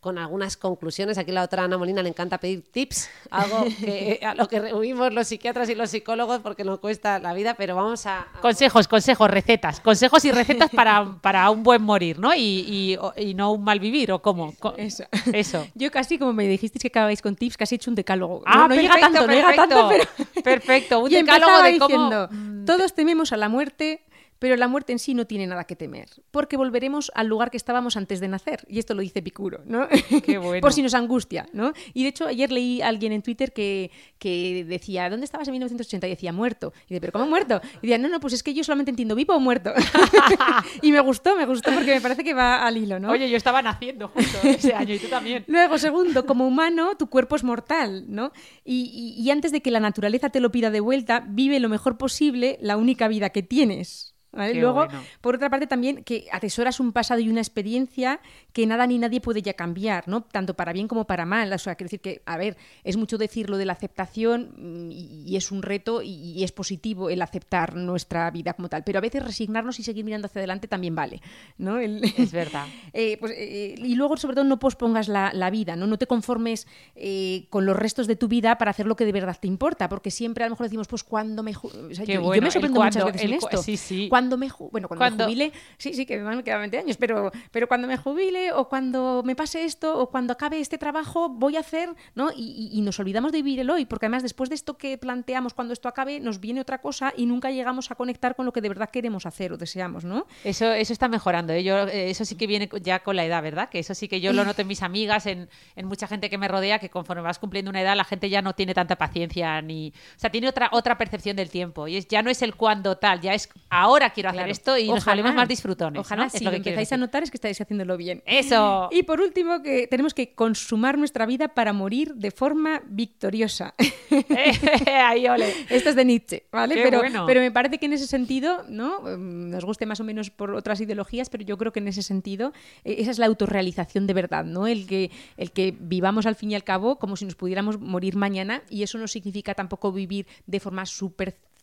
B: con algunas conclusiones. Aquí la otra Ana Molina le encanta pedir tips, algo que, a lo que rehuimos los psiquiatras y los psicólogos porque nos cuesta la vida, pero vamos a... a-
A: Consejos, consejos, recetas. Consejos y recetas para, para un buen morir, ¿no? Y, y, no un mal vivir, ¿o cómo?
C: Eso.
A: Eso.
C: Yo casi, como me dijisteis que acabáis con tips, casi he hecho un decálogo.
A: Ah,
C: no, no llega
A: perfecto,
C: tanto, no llega tanto, pero...
A: perfecto. Perfecto, un
C: Y
A: decálogo de cómo-
C: diciendo, todos tememos a la muerte, pero la muerte en sí no tiene nada que temer, porque volveremos al lugar que estábamos antes de nacer. Y esto lo dice Picuro, ¿no?
A: Qué bueno.
C: Por si nos angustia, ¿no? Y de hecho, ayer leí a alguien en Twitter que, que decía, ¿dónde estabas en 1980? Y decía, muerto. Y dice, ¿pero cómo muerto? Y decía, no, no, pues es que yo solamente entiendo vivo o muerto. y me gustó, me gustó, porque me parece que va al hilo, ¿no?
A: Oye, yo estaba naciendo justo ese año y tú también.
C: Luego, segundo, como humano, tu cuerpo es mortal, ¿no? Y, y- y antes de que la naturaleza te lo pida de vuelta, vive lo mejor posible la única vida que tienes. ¿Vale? Luego,
A: bueno.
C: por otra parte, también que atesoras un pasado y una experiencia que nada ni nadie puede ya cambiar, ¿no? Tanto para bien como para mal. O sea, quiero decir que, a ver, es mucho decir lo de la aceptación mm, y, y es un reto y, y es positivo el aceptar nuestra vida como tal. Pero a veces resignarnos y seguir mirando hacia adelante también vale, ¿no? El-
A: Es verdad.
C: eh, pues, eh, y luego, sobre todo, no pospongas la, la vida, ¿no? No te conformes eh, con los restos de tu vida para hacer lo que de verdad te importa, porque siempre a lo mejor decimos, pues cuando me... o sea, yo, me sorprendo muchas
A: cuando,
C: veces en
A: el
C: esto.
A: sí, sí.
C: Cuando me... ju- Bueno, cuando,
A: Cuando-
C: me jubile... Sí, sí, que además me quedan 20 años, pero, pero cuando me jubile o cuando me pase esto o cuando acabe este trabajo voy a hacer, ¿no? Y, y- y nos olvidamos de vivir el hoy, porque además después de esto que planteamos cuando esto acabe, nos viene otra cosa y nunca llegamos a conectar con lo que de verdad queremos hacer o deseamos, ¿no?
A: Eso, eso está mejorando. ¿eh? Yo, eh, eso sí que viene ya con la edad, ¿verdad? Que eso sí que yo lo noto en mis amigas, en, en mucha gente que me rodea, que conforme vas cumpliendo una edad, la gente ya no tiene tanta paciencia ni. O sea, tiene otra, otra percepción del tiempo. Y es, ya no es el cuándo tal, ya es ahora quiero hacer
C: Claro.
A: esto y nos
C: Ojalá.
A: volvemos más disfrutones.
C: Ojalá
A: ¿no?
C: si
A: es
C: lo
A: que
C: empezáis a notar es que estáis haciéndolo bien.
A: Eso.
C: Y por último, que tenemos que consumar nuestra vida para morir de forma victoriosa.
A: Ahí, ole.
C: Esto es de Nietzsche, ¿vale?
A: Qué
C: pero,
A: bueno.
C: pero me parece que en ese sentido, ¿no? Mm, Nos guste más o menos por otras ideologías, pero yo creo que en ese sentido eh, esa es la autorrealización de verdad, ¿no? El que, el que vivamos al fin y al cabo como si nos pudiéramos morir mañana y eso no significa tampoco vivir de forma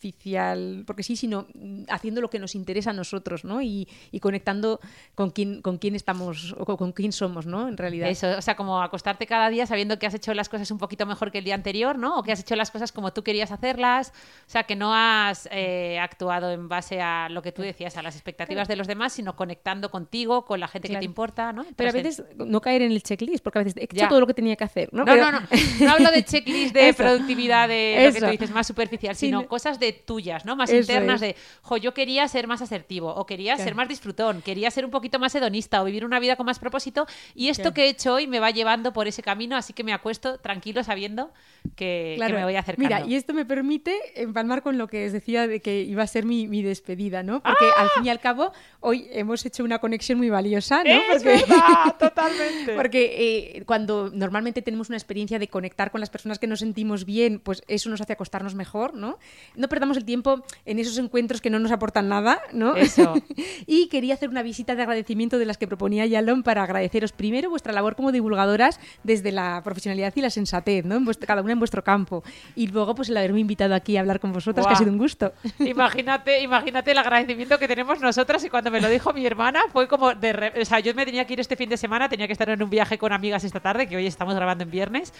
C: superficial, porque sí, sino mm, haciendo lo que nos interesa a nosotros, ¿no? Y, y conectando con quién, con quién estamos o con, quién somos, ¿no? En realidad.
A: Eso, o sea, como acostarte cada día sabiendo que has hecho las cosas un poquito mejor que el día anterior, ¿no? O que has hecho las cosas como tú querías hacerlas. O sea, que no has eh, actuado en base a lo que tú decías, a las expectativas de los demás, sino conectando contigo, con la gente que te importa, ¿no?
C: Pero a veces no caer en el checklist, porque a veces he hecho
A: Ya.
C: todo lo que tenía que hacer, ¿no?
A: No,
C: Pero-
A: no, no. No hablo de checklist de
C: Eso.
A: productividad, de lo que tú dices, más superficial, sino
C: no-
A: cosas de tuyas, ¿no? Más
C: Eso
A: internas
C: es.
A: de, jo, yo quería ser más asertivo, o quería ser
C: Claro.
A: más disfrutón, quería ser un poquito más hedonista, o vivir una vida con más propósito, y esto
C: Claro.
A: que he hecho hoy me va llevando por ese camino, así que me acuesto tranquilo sabiendo que, que me voy acercando.
C: Mira, y esto me permite empalmar con lo que os decía de que iba a ser mi, mi despedida, ¿no? Porque al fin y al cabo, hoy hemos hecho una conexión muy valiosa, ¿no?
A: ¡Es
C: porque,
A: verdad! ¡Totalmente!
C: porque eh, cuando normalmente tenemos una experiencia de conectar con las personas que nos sentimos bien, pues eso nos hace acostarnos mejor, ¿no? No perdamos el tiempo en esos encuentros que no nos aportan nada, ¿no?
A: Eso.
C: y quería hacer una visita de agradecimiento de las que proponía Yalom para agradeceros primero vuestra labor como divulgadoras desde la profesionalidad y la sensatez, ¿no? En vuestro- cada una en vuestro campo. Y luego, pues el haberme invitado aquí a hablar con vosotras, que ha sido un gusto.
A: Imagínate, imagínate el agradecimiento que tenemos nosotras y cuando me lo dijo mi hermana fue como de... re- O sea, yo me tenía que ir este fin de semana, tenía que estar en un viaje con amigas esta tarde, que hoy estamos grabando en viernes,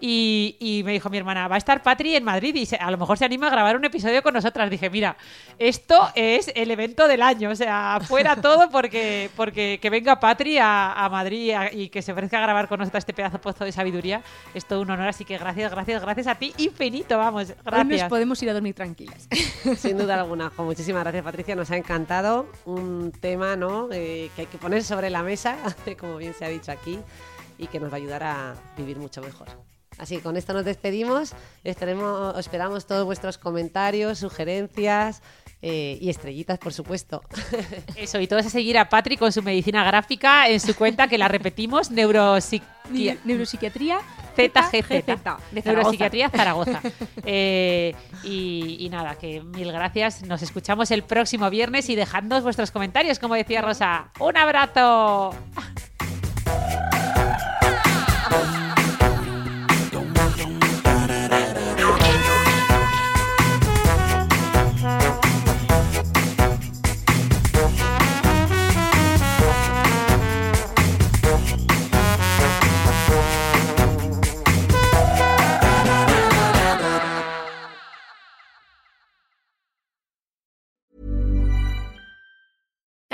A: y, y me dijo mi hermana, va a estar Patri en Madrid y se- a lo mejor se anima a grabar un episodio con nosotras. Dije, mira, esto es el evento del año, o sea, fuera todo porque, porque que venga Patri a, a Madrid a- y que se ofrezca a grabar con nosotras este pedazo puesto de sabiduría, es todo un honor, así que gracias, gracias, gracias a ti, infinito, vamos,
C: Hoy nos
A: gracias.
C: podemos ir a dormir tranquilas.
B: Sin duda alguna, Jo, muchísimas gracias Patricia, nos ha encantado un tema ¿no? Eh, que hay que poner sobre la mesa, como bien se ha dicho aquí, y que nos va a ayudar a vivir mucho mejor. Así que con esto nos despedimos, esperamos todos vuestros comentarios, sugerencias eh, y estrellitas, por supuesto.
A: Eso, y todos a seguir a Patri con su medicina gráfica en su cuenta, que la repetimos, neuropsiqui-
C: Neuropsiquiatría
A: ZGZ,
C: de.
A: Neuropsiquiatría Zaragoza. Eh, y, y nada, que mil gracias. Nos escuchamos el próximo viernes y dejadnos vuestros comentarios, como decía Rosa. ¡Un abrazo!